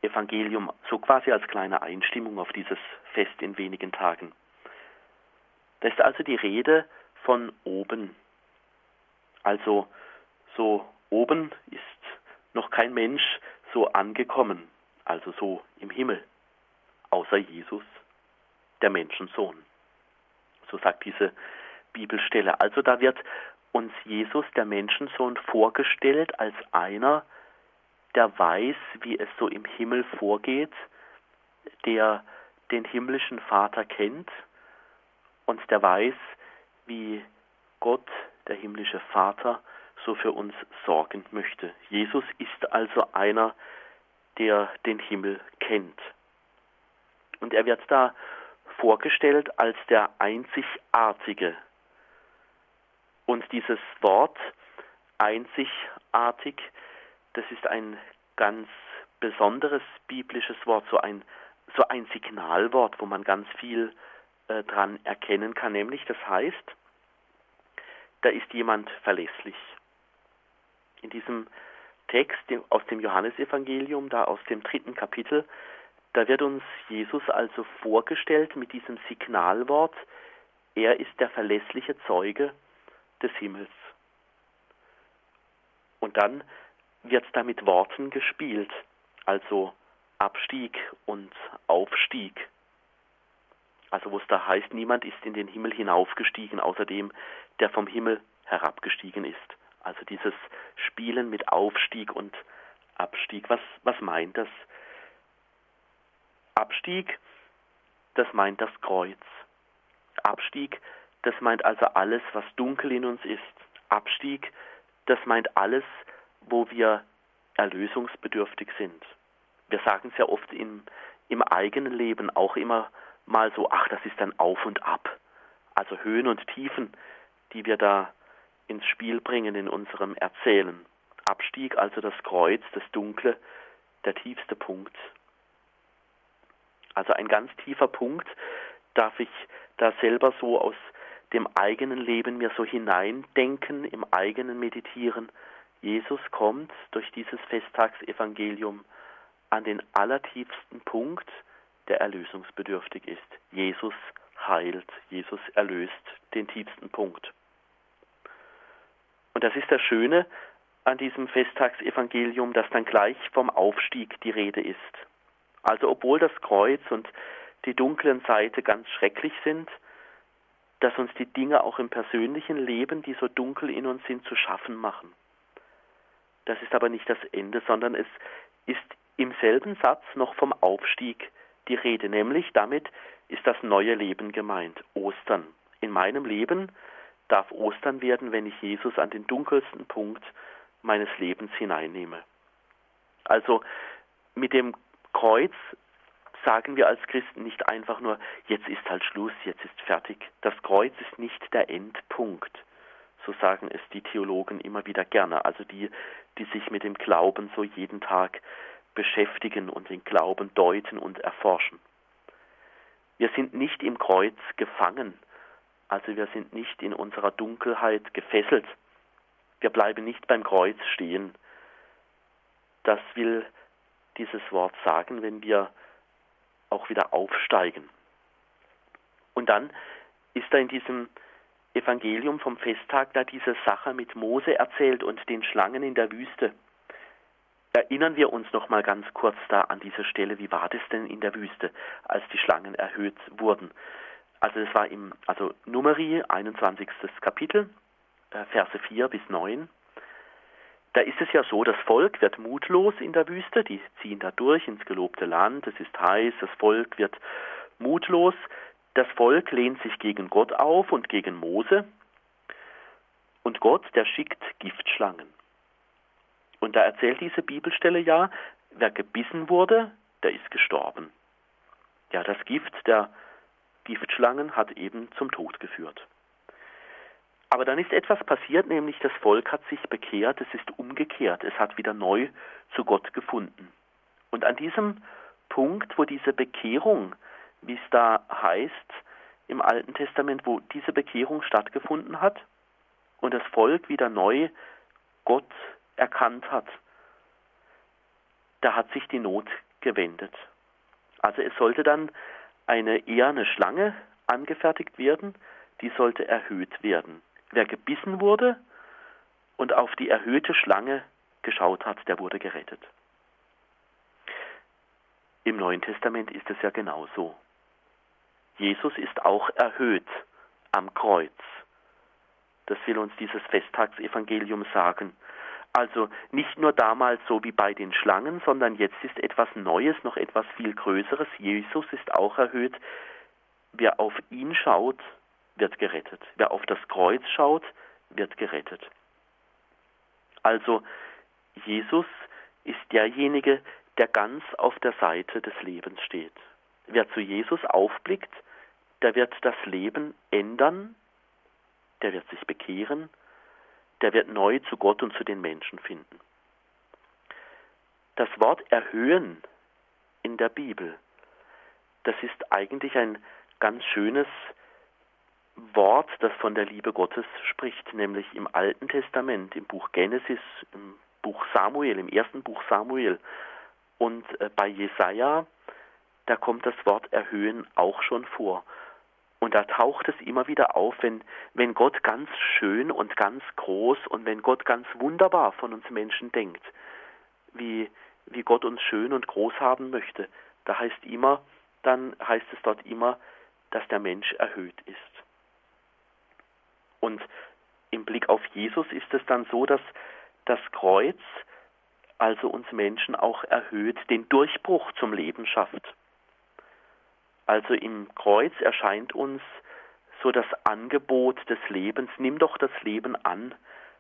Evangelium, so quasi als kleine Einstimmung auf dieses Fest in wenigen Tagen. Da ist also die Rede von oben. Also so oben ist noch kein Mensch so angekommen, also so im Himmel, außer Jesus, der Menschensohn. So sagt diese Bibelstelle. Also da wird uns Jesus, der Menschensohn, vorgestellt als einer, der weiß, wie es so im Himmel vorgeht, der den himmlischen Vater kennt und der weiß, wie Gott, der himmlische Vater, so für uns sorgen möchte. Jesus ist also einer, der den Himmel kennt. Und er wird da vorgestellt als der Einzigartige. Und dieses Wort einzigartig, das ist ein ganz besonderes biblisches Wort, so ein, so ein Signalwort, wo man ganz viel äh, dran erkennen kann, nämlich das heißt, da ist jemand verlässlich. In diesem Text aus dem Johannesevangelium, da aus dem dritten Kapitel, da wird uns Jesus also vorgestellt mit diesem Signalwort, er ist der verlässliche Zeuge des Himmels. Und dann wird da mit Worten gespielt, also Abstieg und Aufstieg. Also wo es da heißt, niemand ist in den Himmel hinaufgestiegen, außer dem, der vom Himmel herabgestiegen ist. Also dieses Spielen mit Aufstieg und Abstieg. Was, was meint das? Abstieg, das meint das Kreuz. Abstieg, das meint also alles, was dunkel in uns ist. Abstieg, das meint alles, wo wir erlösungsbedürftig sind. Wir sagen es ja oft im, im eigenen Leben auch immer mal so, ach, das ist ein Auf und Ab. Also Höhen und Tiefen, die wir da ins Spiel bringen in unserem Erzählen. Abstieg, also das Kreuz, das Dunkle, der tiefste Punkt. Also ein ganz tiefer Punkt darf ich da selber so aus dem eigenen Leben mir so hineindenken, im eigenen Meditieren. Jesus kommt durch dieses Festtagsevangelium an den allertiefsten Punkt, der erlösungsbedürftig ist. Jesus heilt, Jesus erlöst den tiefsten Punkt. Und das ist das Schöne an diesem Festtagsevangelium, dass dann gleich vom Aufstieg die Rede ist. Also obwohl das Kreuz und die dunklen Seite ganz schrecklich sind, dass uns die Dinge auch im persönlichen Leben, die so dunkel in uns sind, zu schaffen machen. Das ist aber nicht das Ende, sondern es ist im selben Satz noch vom Aufstieg die Rede, nämlich damit ist das neue Leben gemeint, Ostern. In meinem Leben darf Ostern werden, wenn ich Jesus an den dunkelsten Punkt meines Lebens hineinnehme. Also mit dem Kreuz sagen wir als Christen nicht einfach nur, jetzt ist halt Schluss, jetzt ist fertig. Das Kreuz ist nicht der Endpunkt. So sagen es die Theologen immer wieder gerne, also die, die sich mit dem Glauben so jeden Tag beschäftigen und den Glauben deuten und erforschen. Wir sind nicht im Kreuz gefangen, Also wir sind nicht in unserer Dunkelheit gefesselt. Wir bleiben nicht beim Kreuz stehen. Das will dieses Wort sagen, wenn wir auch wieder aufsteigen. Und dann ist da in diesem Evangelium vom Festtag da diese Sache mit Mose erzählt und den Schlangen in der Wüste. Erinnern wir uns noch mal ganz kurz da an diese Stelle, wie war das denn in der Wüste, als die Schlangen erhöht wurden? Also es war im also Numeri 21. Kapitel, äh, Verse 4 bis 9. Da ist es ja so, das Volk wird mutlos in der Wüste, die ziehen da durch ins gelobte Land, es ist heiß, das Volk wird mutlos, das Volk lehnt sich gegen Gott auf und gegen Mose und Gott, der schickt Giftschlangen. Und da erzählt diese Bibelstelle ja, wer gebissen wurde, der ist gestorben. Ja, das Gift der Giftschlangen hat eben zum Tod geführt. Aber dann ist etwas passiert, nämlich das Volk hat sich bekehrt, es ist umgekehrt, es hat wieder neu zu Gott gefunden. Und an diesem Punkt, wo diese Bekehrung, wie es da heißt im Alten Testament, wo diese Bekehrung stattgefunden hat und das Volk wieder neu Gott erkannt hat, da hat sich die Not gewendet. Also es sollte dann eine eher eine Schlange angefertigt werden, die sollte erhöht werden. Wer gebissen wurde und auf die erhöhte Schlange geschaut hat, der wurde gerettet. Im Neuen Testament ist es ja genauso. Jesus ist auch erhöht am Kreuz. Das will uns dieses Festtagsevangelium sagen. Also nicht nur damals so wie bei den Schlangen, sondern jetzt ist etwas Neues, noch etwas viel Größeres. Jesus ist auch erhöht. Wer auf ihn schaut, wird gerettet. Wer auf das Kreuz schaut, wird gerettet. Also Jesus ist derjenige, der ganz auf der Seite des Lebens steht. Wer zu Jesus aufblickt, der wird das Leben ändern, der wird sich bekehren, der wird neu zu Gott und zu den Menschen finden. Das Wort erhöhen in der Bibel, das ist eigentlich ein ganz schönes Wort, das von der Liebe Gottes spricht, nämlich im Alten Testament, im Buch Genesis, im Buch Samuel, im ersten Buch Samuel und äh, bei Jesaja, da kommt das Wort erhöhen auch schon vor. Und da taucht es immer wieder auf, wenn, wenn Gott ganz schön und ganz groß und wenn Gott ganz wunderbar von uns Menschen denkt, wie, wie Gott uns schön und groß haben möchte. Da heißt immer, dann heißt es dort immer, dass der Mensch erhöht ist. Und im Blick auf Jesus ist es dann so, dass das Kreuz also uns Menschen auch erhöht, den Durchbruch zum Leben schafft. Also im Kreuz erscheint uns so das Angebot des Lebens, nimm doch das Leben an,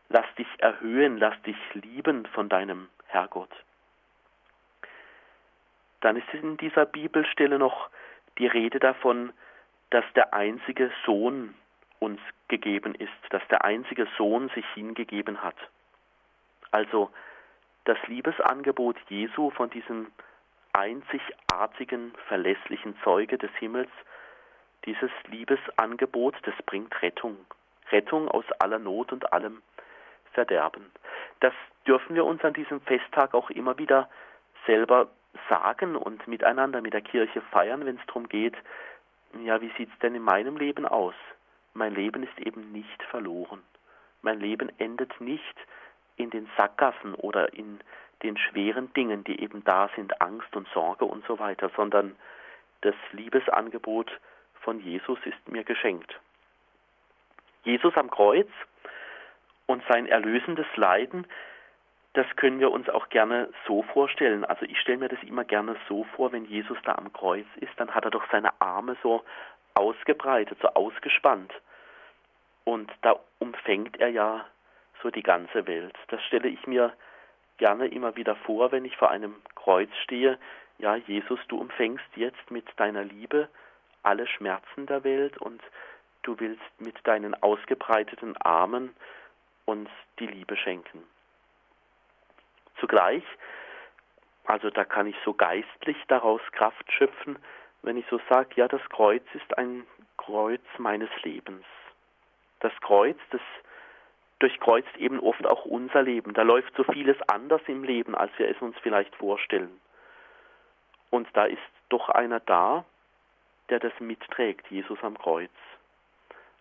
lass dich erhöhen, lass dich lieben von deinem Herrgott. Dann ist in dieser Bibelstelle noch die Rede davon, dass der einzige Sohn uns gegeben ist, dass der einzige Sohn sich hingegeben hat. Also das Liebesangebot Jesu von diesem einzigartigen, verlässlichen Zeuge des Himmels, dieses Liebesangebot, das bringt Rettung. Rettung aus aller Not und allem Verderben. Das dürfen wir uns an diesem Festtag auch immer wieder selber sagen und miteinander mit der Kirche feiern, wenn es darum geht, ja, wie sieht es denn in meinem Leben aus? mein Leben ist eben nicht verloren. Mein Leben endet nicht in den Sackgassen oder in den schweren Dingen, die eben da sind, Angst und Sorge und so weiter, sondern das Liebesangebot von Jesus ist mir geschenkt. Jesus am Kreuz und sein erlösendes Leiden, das können wir uns auch gerne so vorstellen. Also ich stelle mir das immer gerne so vor, wenn Jesus da am Kreuz ist, dann hat er doch seine Arme so ausgebreitet, so ausgespannt. Und da umfängt er ja so die ganze Welt. Das stelle ich mir gerne immer wieder vor, wenn ich vor einem Kreuz stehe. Ja, Jesus, du umfängst jetzt mit deiner Liebe alle Schmerzen der Welt und du willst mit deinen ausgebreiteten Armen uns die Liebe schenken. Zugleich, also da kann ich so geistlich daraus Kraft schöpfen, wenn ich so sage, ja, das Kreuz ist ein Kreuz meines Lebens. Das Kreuz, das durchkreuzt eben oft auch unser Leben. Da läuft so vieles anders im Leben, als wir es uns vielleicht vorstellen. Und da ist doch einer da, der das mitträgt, Jesus am Kreuz.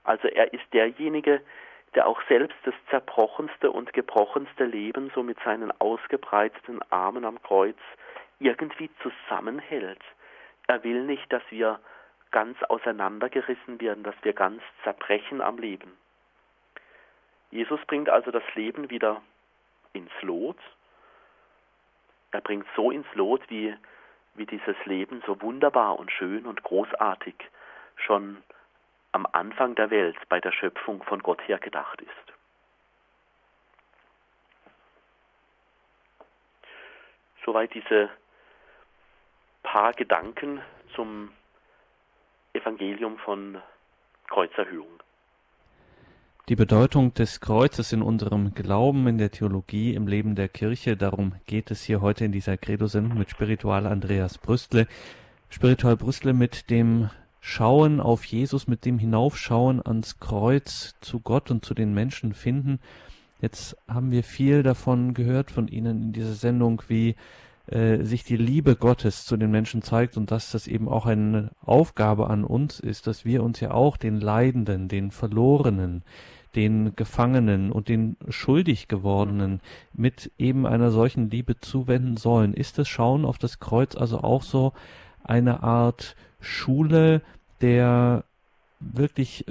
Also er ist derjenige, der auch selbst das zerbrochenste und gebrochenste Leben so mit seinen ausgebreiteten Armen am Kreuz irgendwie zusammenhält. Er will nicht, dass wir ganz auseinandergerissen werden, dass wir ganz zerbrechen am Leben. Jesus bringt also das Leben wieder ins Lot. Er bringt so ins Lot, wie, wie dieses Leben so wunderbar und schön und großartig schon am Anfang der Welt bei der Schöpfung von Gott her gedacht ist. Soweit diese paar Gedanken zum Evangelium von Kreuzerhöhung. Die Bedeutung des Kreuzes in unserem Glauben, in der Theologie, im Leben der Kirche, darum geht es hier heute in dieser Credo-Sendung mit Spiritual Andreas Brüstle. Spiritual Brüstle mit dem Schauen auf Jesus, mit dem Hinaufschauen ans Kreuz zu Gott und zu den Menschen finden. Jetzt haben wir viel davon gehört von Ihnen in dieser Sendung, wie äh, sich die Liebe Gottes zu den Menschen zeigt und dass das eben auch eine Aufgabe an uns ist, dass wir uns ja auch den Leidenden, den Verlorenen, den Gefangenen und den schuldig gewordenen mit eben einer solchen Liebe zuwenden sollen. Ist das Schauen auf das Kreuz also auch so eine Art Schule der wirklich,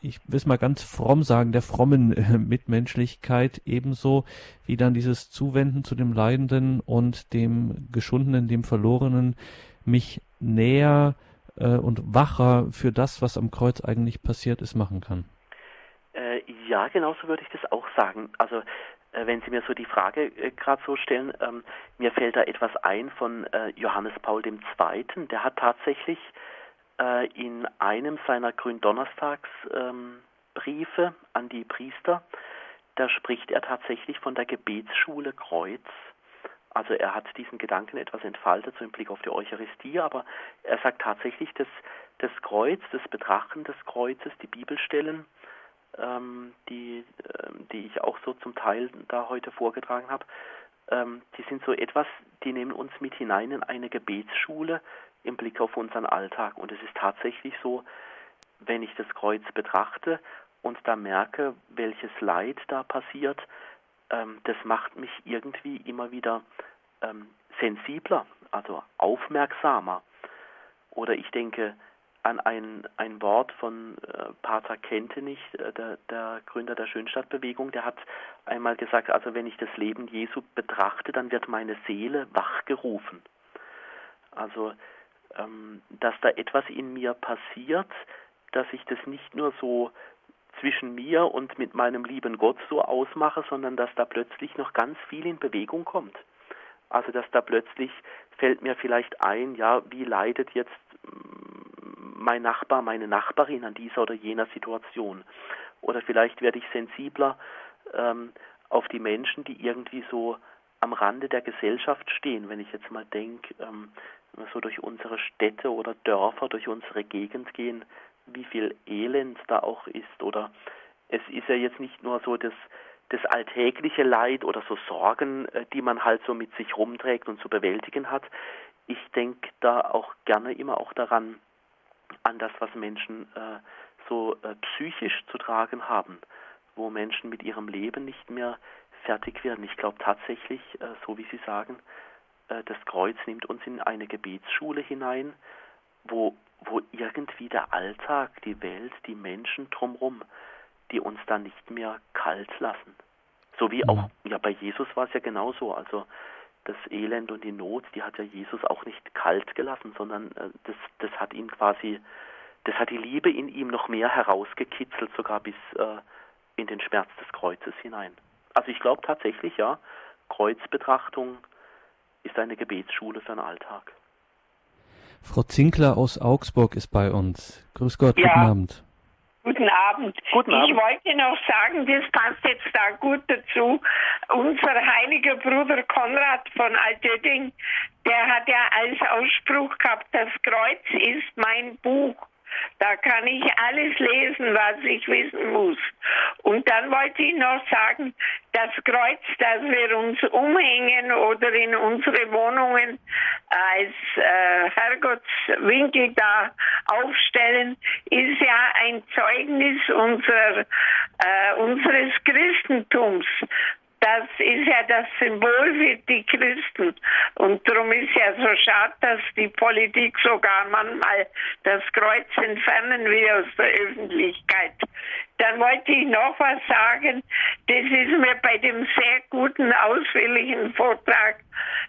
ich will es mal ganz fromm sagen, der frommen äh, Mitmenschlichkeit ebenso wie dann dieses Zuwenden zu dem Leidenden und dem Geschundenen, dem Verlorenen, mich näher äh, und wacher für das, was am Kreuz eigentlich passiert ist, machen kann. Äh, ja, genauso würde ich das auch sagen. Also äh, wenn Sie mir so die Frage äh, gerade so stellen, ähm, mir fällt da etwas ein von Johannes Paul II. Der hat tatsächlich äh, in einem seiner Gründonnerstagsbriefe ähm, an die Priester, da spricht er tatsächlich von der Gebetsschule Kreuz. Also er hat diesen Gedanken etwas entfaltet, so im Blick auf die Eucharistie, aber er sagt tatsächlich, dass das Kreuz, das Betrachten des Kreuzes, die Bibelstellen, ähm, die, äh, die ich auch so zum Teil da heute vorgetragen habe, ähm, die sind so etwas, die nehmen uns mit hinein in eine Gebetsschule, im Blick auf unseren Alltag. Und es ist tatsächlich so, wenn ich das Kreuz betrachte und da merke, welches Leid da passiert, ähm, das macht mich irgendwie immer wieder ähm, sensibler, also aufmerksamer. Oder ich denke an ein, ein Wort von äh, Pater Kentenich, äh, der, der Gründer der Schönstadtbewegung, der hat einmal gesagt, also wenn ich das Leben Jesu betrachte, dann wird meine Seele wachgerufen. Also ähm, dass da etwas in mir passiert, dass ich das nicht nur so zwischen mir und mit meinem lieben Gott so ausmache, sondern dass da plötzlich noch ganz viel in Bewegung kommt. Also dass da plötzlich fällt mir vielleicht ein, ja, wie leidet jetzt mein Nachbar, meine Nachbarin an dieser oder jener Situation. Oder vielleicht werde ich sensibler ähm, auf die Menschen, die irgendwie so am Rande der Gesellschaft stehen. Wenn ich jetzt mal denke, ähm, wenn wir so durch unsere Städte oder Dörfer, durch unsere Gegend gehen, wie viel Elend da auch ist. Oder es ist ja jetzt nicht nur so das, das alltägliche Leid oder so Sorgen, äh, die man halt so mit sich rumträgt und zu bewältigen hat. Ich denke da auch gerne immer auch daran, an das, was Menschen äh, so äh, psychisch zu tragen haben, wo Menschen mit ihrem Leben nicht mehr fertig werden. Ich glaube tatsächlich, äh, so wie Sie sagen, äh, das Kreuz nimmt uns in eine Gebetsschule hinein, wo, wo irgendwie der Alltag, die Welt, die Menschen drumherum, die uns da nicht mehr kalt lassen. So wie auch, ja, bei Jesus war es ja genauso. Also das Elend und die Not, die hat ja Jesus auch nicht kalt gelassen, sondern äh, das, das hat ihn quasi, das hat die Liebe in ihm noch mehr herausgekitzelt, sogar bis äh, in den Schmerz des Kreuzes hinein. Also ich glaube tatsächlich, ja, Kreuzbetrachtung ist eine Gebetsschule für den Alltag. Frau Zinkler aus Augsburg ist bei uns. Grüß Gott, ja. guten Abend. Guten Abend. Guten Abend. Ich wollte noch sagen, das passt jetzt da gut dazu. Unser heiliger Bruder Konrad von Altötting, der hat ja als Ausspruch gehabt, das Kreuz ist mein Buch. Da kann ich alles lesen, was ich wissen muss. Und dann wollte ich noch sagen, das Kreuz, das wir uns umhängen oder in unsere Wohnungen als äh, Herrgottswinkel da aufstellen, ist ja ein Zeugnis unserer, äh, unseres Christentums das ist ja das Symbol für die Christen. Und darum ist ja so schade, dass die Politik sogar manchmal das Kreuz entfernen will aus der Öffentlichkeit. Dann wollte ich noch was sagen. Das ist mir bei dem sehr guten, ausführlichen Vortrag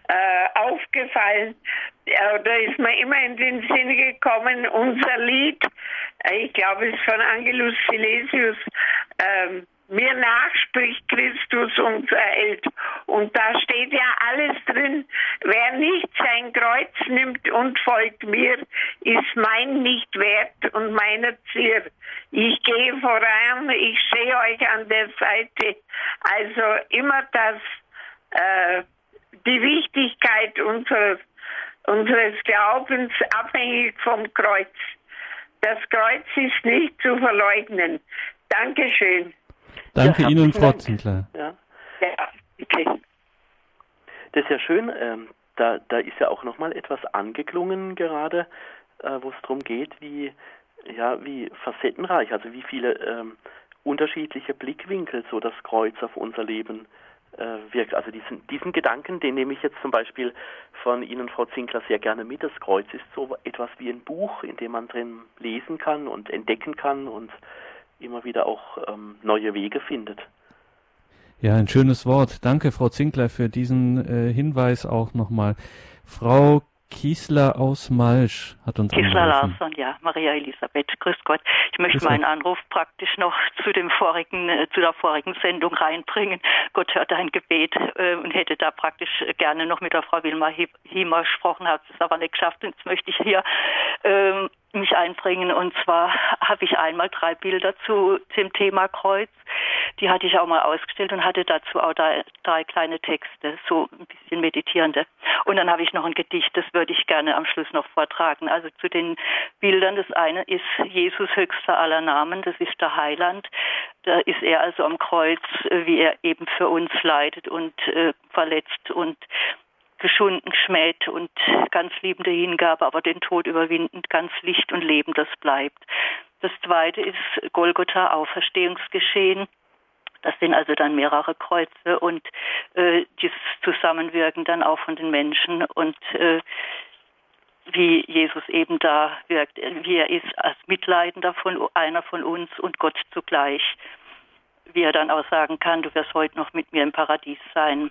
äh, aufgefallen. Da ist mir immer in den Sinn gekommen, unser Lied, äh, ich glaube es ist von Angelus Silesius, ähm, mir nachspricht Christus unser Held. Und da steht ja alles drin. Wer nicht sein Kreuz nimmt und folgt mir, ist mein nicht wert und meiner Zier. Ich gehe voran, ich stehe euch an der Seite. Also immer das, äh, die Wichtigkeit unseres, unseres Glaubens abhängig vom Kreuz. Das Kreuz ist nicht zu verleugnen. Dankeschön. Danke ja, Ihnen, Frau Zinkler. Ja. okay. Das ist ja schön. Ähm, da, da ist ja auch nochmal etwas angeklungen gerade, äh, wo es darum geht, wie, ja, wie facettenreich, also wie viele ähm, unterschiedliche Blickwinkel so das Kreuz auf unser Leben äh, wirkt. Also diesen, diesen Gedanken, den nehme ich jetzt zum Beispiel von Ihnen, Frau Zinkler, sehr gerne mit. Das Kreuz ist so etwas wie ein Buch, in dem man drin lesen kann und entdecken kann und immer wieder auch ähm, neue Wege findet. Ja, ein schönes Wort. Danke, Frau Zinkler, für diesen äh, Hinweis auch nochmal. Frau Kiesler aus Malsch hat uns Kiesler Larsson, ja, Maria Elisabeth, grüß Gott. Ich möchte meinen Anruf praktisch noch zu dem vorigen, äh, zu der vorigen Sendung reinbringen. Gott hört ein Gebet äh, und hätte da praktisch gerne noch mit der Frau Wilma Hiemer gesprochen, hat es aber nicht geschafft. Und jetzt möchte ich hier ähm, mich einbringen. Und zwar [laughs] habe ich einmal drei Bilder zu dem Thema Kreuz. Die hatte ich auch mal ausgestellt und hatte dazu auch drei, drei kleine Texte, so ein bisschen meditierende. Und dann habe ich noch ein Gedicht, das würde ich gerne am Schluss noch vortragen. Also zu den Bildern. Das eine ist Jesus höchster aller Namen, das ist der Heiland. Da ist er also am Kreuz, wie er eben für uns leidet und äh, verletzt und geschunden, geschmäht und ganz liebende Hingabe, aber den Tod überwindend, ganz Licht und Leben, das bleibt. Das zweite ist Golgotha, Auferstehungsgeschehen. Das sind also dann mehrere Kreuze und äh, dieses Zusammenwirken dann auch von den Menschen und äh, wie Jesus eben da wirkt, wie er ist als Mitleidender von einer von uns und Gott zugleich, wie er dann auch sagen kann, du wirst heute noch mit mir im Paradies sein.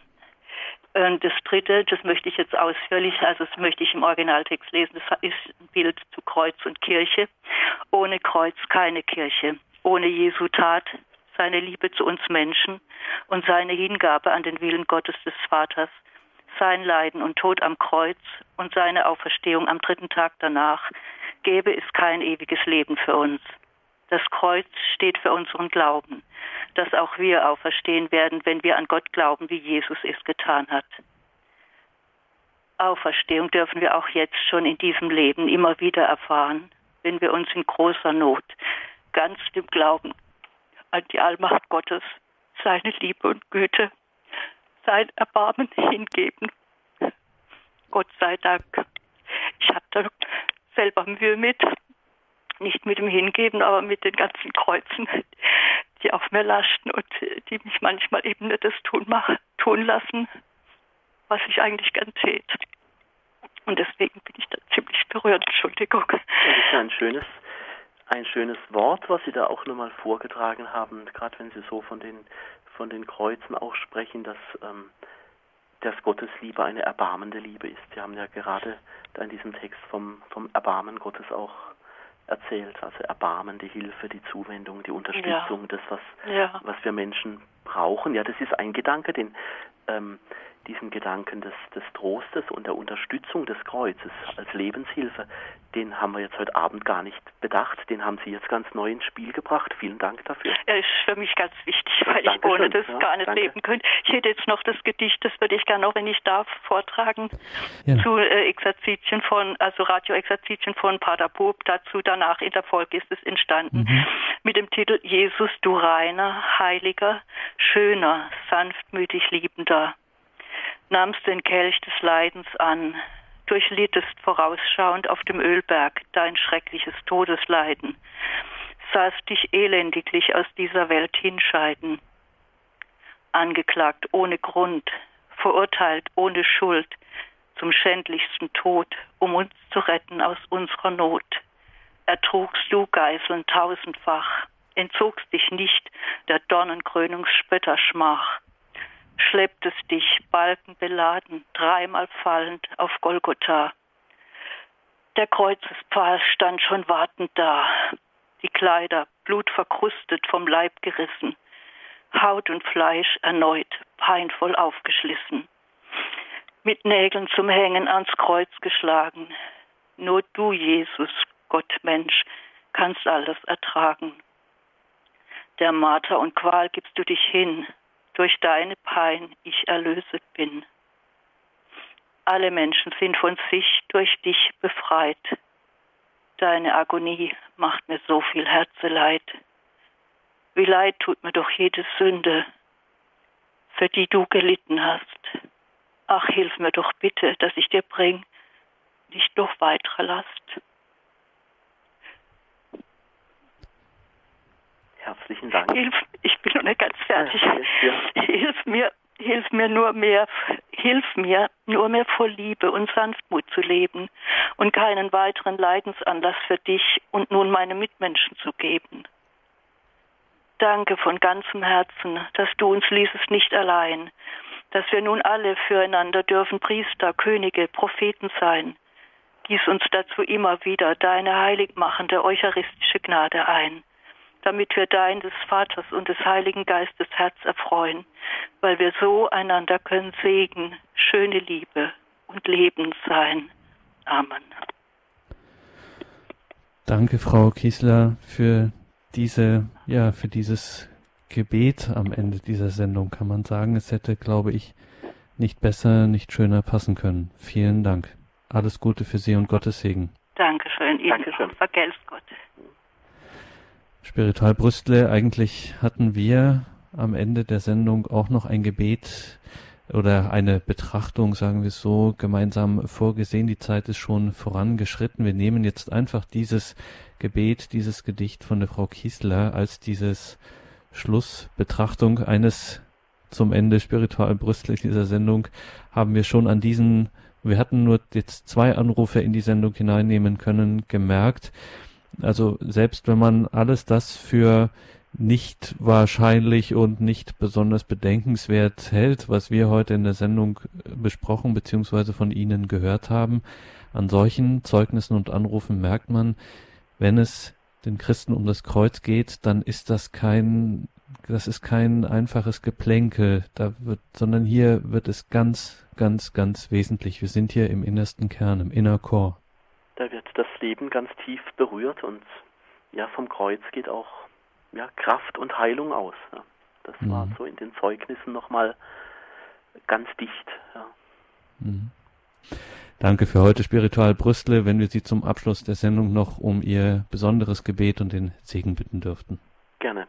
Und das dritte, das möchte ich jetzt ausführlich, also das möchte ich im Originaltext lesen, das ist ein Bild zu Kreuz und Kirche. Ohne Kreuz keine Kirche. Ohne Jesu Tat, seine Liebe zu uns Menschen und seine Hingabe an den Willen Gottes des Vaters, sein Leiden und Tod am Kreuz und seine Auferstehung am dritten Tag danach, gäbe es kein ewiges Leben für uns. Das Kreuz steht für unseren Glauben, dass auch wir auferstehen werden, wenn wir an Gott glauben, wie Jesus es getan hat. Auferstehung dürfen wir auch jetzt schon in diesem Leben immer wieder erfahren, wenn wir uns in großer Not ganz dem Glauben an die Allmacht Gottes, seine Liebe und Güte, sein Erbarmen hingeben. Gott sei Dank. Ich hatte selber Mühe mit, nicht mit dem Hingeben, aber mit den ganzen Kreuzen, [laughs] die auf mir laschten und die mich manchmal eben nicht das tun, machen, tun lassen, was ich eigentlich gern tät. Und deswegen bin ich da ziemlich berührt. Entschuldigung. Das ist ein schönes, ein schönes Wort, was Sie da auch nochmal vorgetragen haben, gerade wenn Sie so von den, von den Kreuzen auch sprechen, dass, ähm, dass Gottes Liebe eine erbarmende Liebe ist. Sie haben ja gerade da in diesem Text vom, vom Erbarmen Gottes auch erzählt. Also Erbarmen, die Hilfe, die Zuwendung, die Unterstützung, ja. das, was, ja. was wir Menschen brauchen. Ja, das ist ein Gedanke, den ähm, diesen Gedanken des, des Trostes und der Unterstützung des Kreuzes als Lebenshilfe, den haben wir jetzt heute Abend gar nicht bedacht. Den haben Sie jetzt ganz neu ins Spiel gebracht. Vielen Dank dafür. Er ist für mich ganz wichtig, weil Dankeschön. ich ohne das ja, gar nicht danke. leben könnte. Ich hätte jetzt noch das Gedicht, das würde ich gerne noch, wenn ich darf, vortragen ja. zu äh, Exerzitien von, also Radioexerzitien von Pater Bob. Dazu danach in der Folge ist es entstanden mhm. mit dem Titel Jesus, du reiner, heiliger, schöner, sanftmütig liebender nahmst den Kelch des Leidens an, durchlittest vorausschauend auf dem Ölberg dein schreckliches Todesleiden, sahst dich elendiglich aus dieser Welt hinscheiden, angeklagt ohne Grund, verurteilt ohne Schuld, zum schändlichsten Tod, um uns zu retten aus unserer Not. Ertrugst du Geißeln tausendfach, entzogst dich nicht der Dornenkrönungsspötterschmach, schleppt es dich, balkenbeladen, dreimal fallend auf Golgotha. Der Kreuzespfahl stand schon wartend da, die Kleider blutverkrustet vom Leib gerissen, Haut und Fleisch erneut peinvoll aufgeschlissen, mit Nägeln zum Hängen ans Kreuz geschlagen. Nur du, Jesus, Gott Mensch, kannst alles ertragen. Der Marter und Qual gibst du dich hin, durch deine Pein ich erlöset bin. Alle Menschen sind von sich durch dich befreit. Deine Agonie macht mir so viel Herzeleid. Wie leid tut mir doch jede Sünde, für die du gelitten hast. Ach, hilf mir doch bitte, dass ich dir bring, nicht noch weitere Last. Herzlichen Dank. Hilf, ich bin noch nicht ganz fertig. Ja, hilf mir, hilf mir nur mehr, hilf mir nur mehr vor Liebe und Sanftmut zu leben und keinen weiteren Leidensanlass für dich und nun meine Mitmenschen zu geben. Danke von ganzem Herzen, dass du uns ließest nicht allein, dass wir nun alle füreinander dürfen Priester, Könige, Propheten sein. Gieß uns dazu immer wieder deine heiligmachende eucharistische Gnade ein damit wir dein des Vaters und des Heiligen Geistes Herz erfreuen, weil wir so einander können Segen, schöne Liebe und Leben sein. Amen. Danke, Frau Kiesler, für diese, ja, für dieses Gebet am Ende dieser Sendung, kann man sagen. Es hätte, glaube ich, nicht besser, nicht schöner passen können. Vielen Dank. Alles Gute für Sie und Gottes Segen. Dankeschön. Ihnen Dankeschön. Vergelt's Gott. Spiritual Brüstle, eigentlich hatten wir am Ende der Sendung auch noch ein Gebet oder eine Betrachtung, sagen wir so, gemeinsam vorgesehen. Die Zeit ist schon vorangeschritten. Wir nehmen jetzt einfach dieses Gebet, dieses Gedicht von der Frau Kiesler als dieses Schlussbetrachtung eines zum Ende Spiritual Brüstle dieser Sendung haben wir schon an diesen, wir hatten nur jetzt zwei Anrufe in die Sendung hineinnehmen können, gemerkt, also selbst wenn man alles das für nicht wahrscheinlich und nicht besonders bedenkenswert hält, was wir heute in der Sendung besprochen bzw. von Ihnen gehört haben, an solchen Zeugnissen und Anrufen merkt man, wenn es den Christen um das Kreuz geht, dann ist das kein, das ist kein einfaches Geplänkel, da wird, sondern hier wird es ganz, ganz, ganz wesentlich. Wir sind hier im innersten Kern, im Inner Core da wird das Leben ganz tief berührt und ja, vom Kreuz geht auch ja, Kraft und Heilung aus. Ja. Das mhm. war so in den Zeugnissen nochmal ganz dicht. Ja. Mhm. Danke für heute, Spiritual Brüstle, wenn wir Sie zum Abschluss der Sendung noch um Ihr besonderes Gebet und den Segen bitten dürften. Gerne.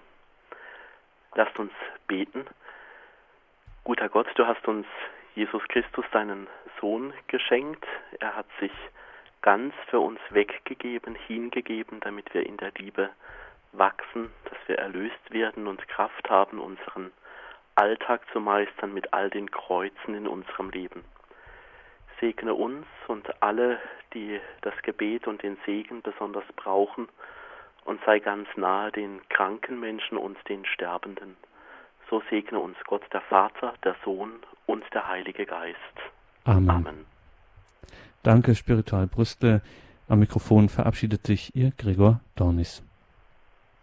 Lasst uns beten. Guter Gott, du hast uns Jesus Christus, deinen Sohn, geschenkt. Er hat sich ganz für uns weggegeben, hingegeben, damit wir in der Liebe wachsen, dass wir erlöst werden und Kraft haben, unseren Alltag zu meistern mit all den Kreuzen in unserem Leben. Segne uns und alle, die das Gebet und den Segen besonders brauchen, und sei ganz nahe den kranken Menschen und den Sterbenden. So segne uns Gott der Vater, der Sohn und der Heilige Geist. Amen. Amen. Danke, Spiritual Brüstle. Am Mikrofon verabschiedet sich Ihr Gregor Dornis.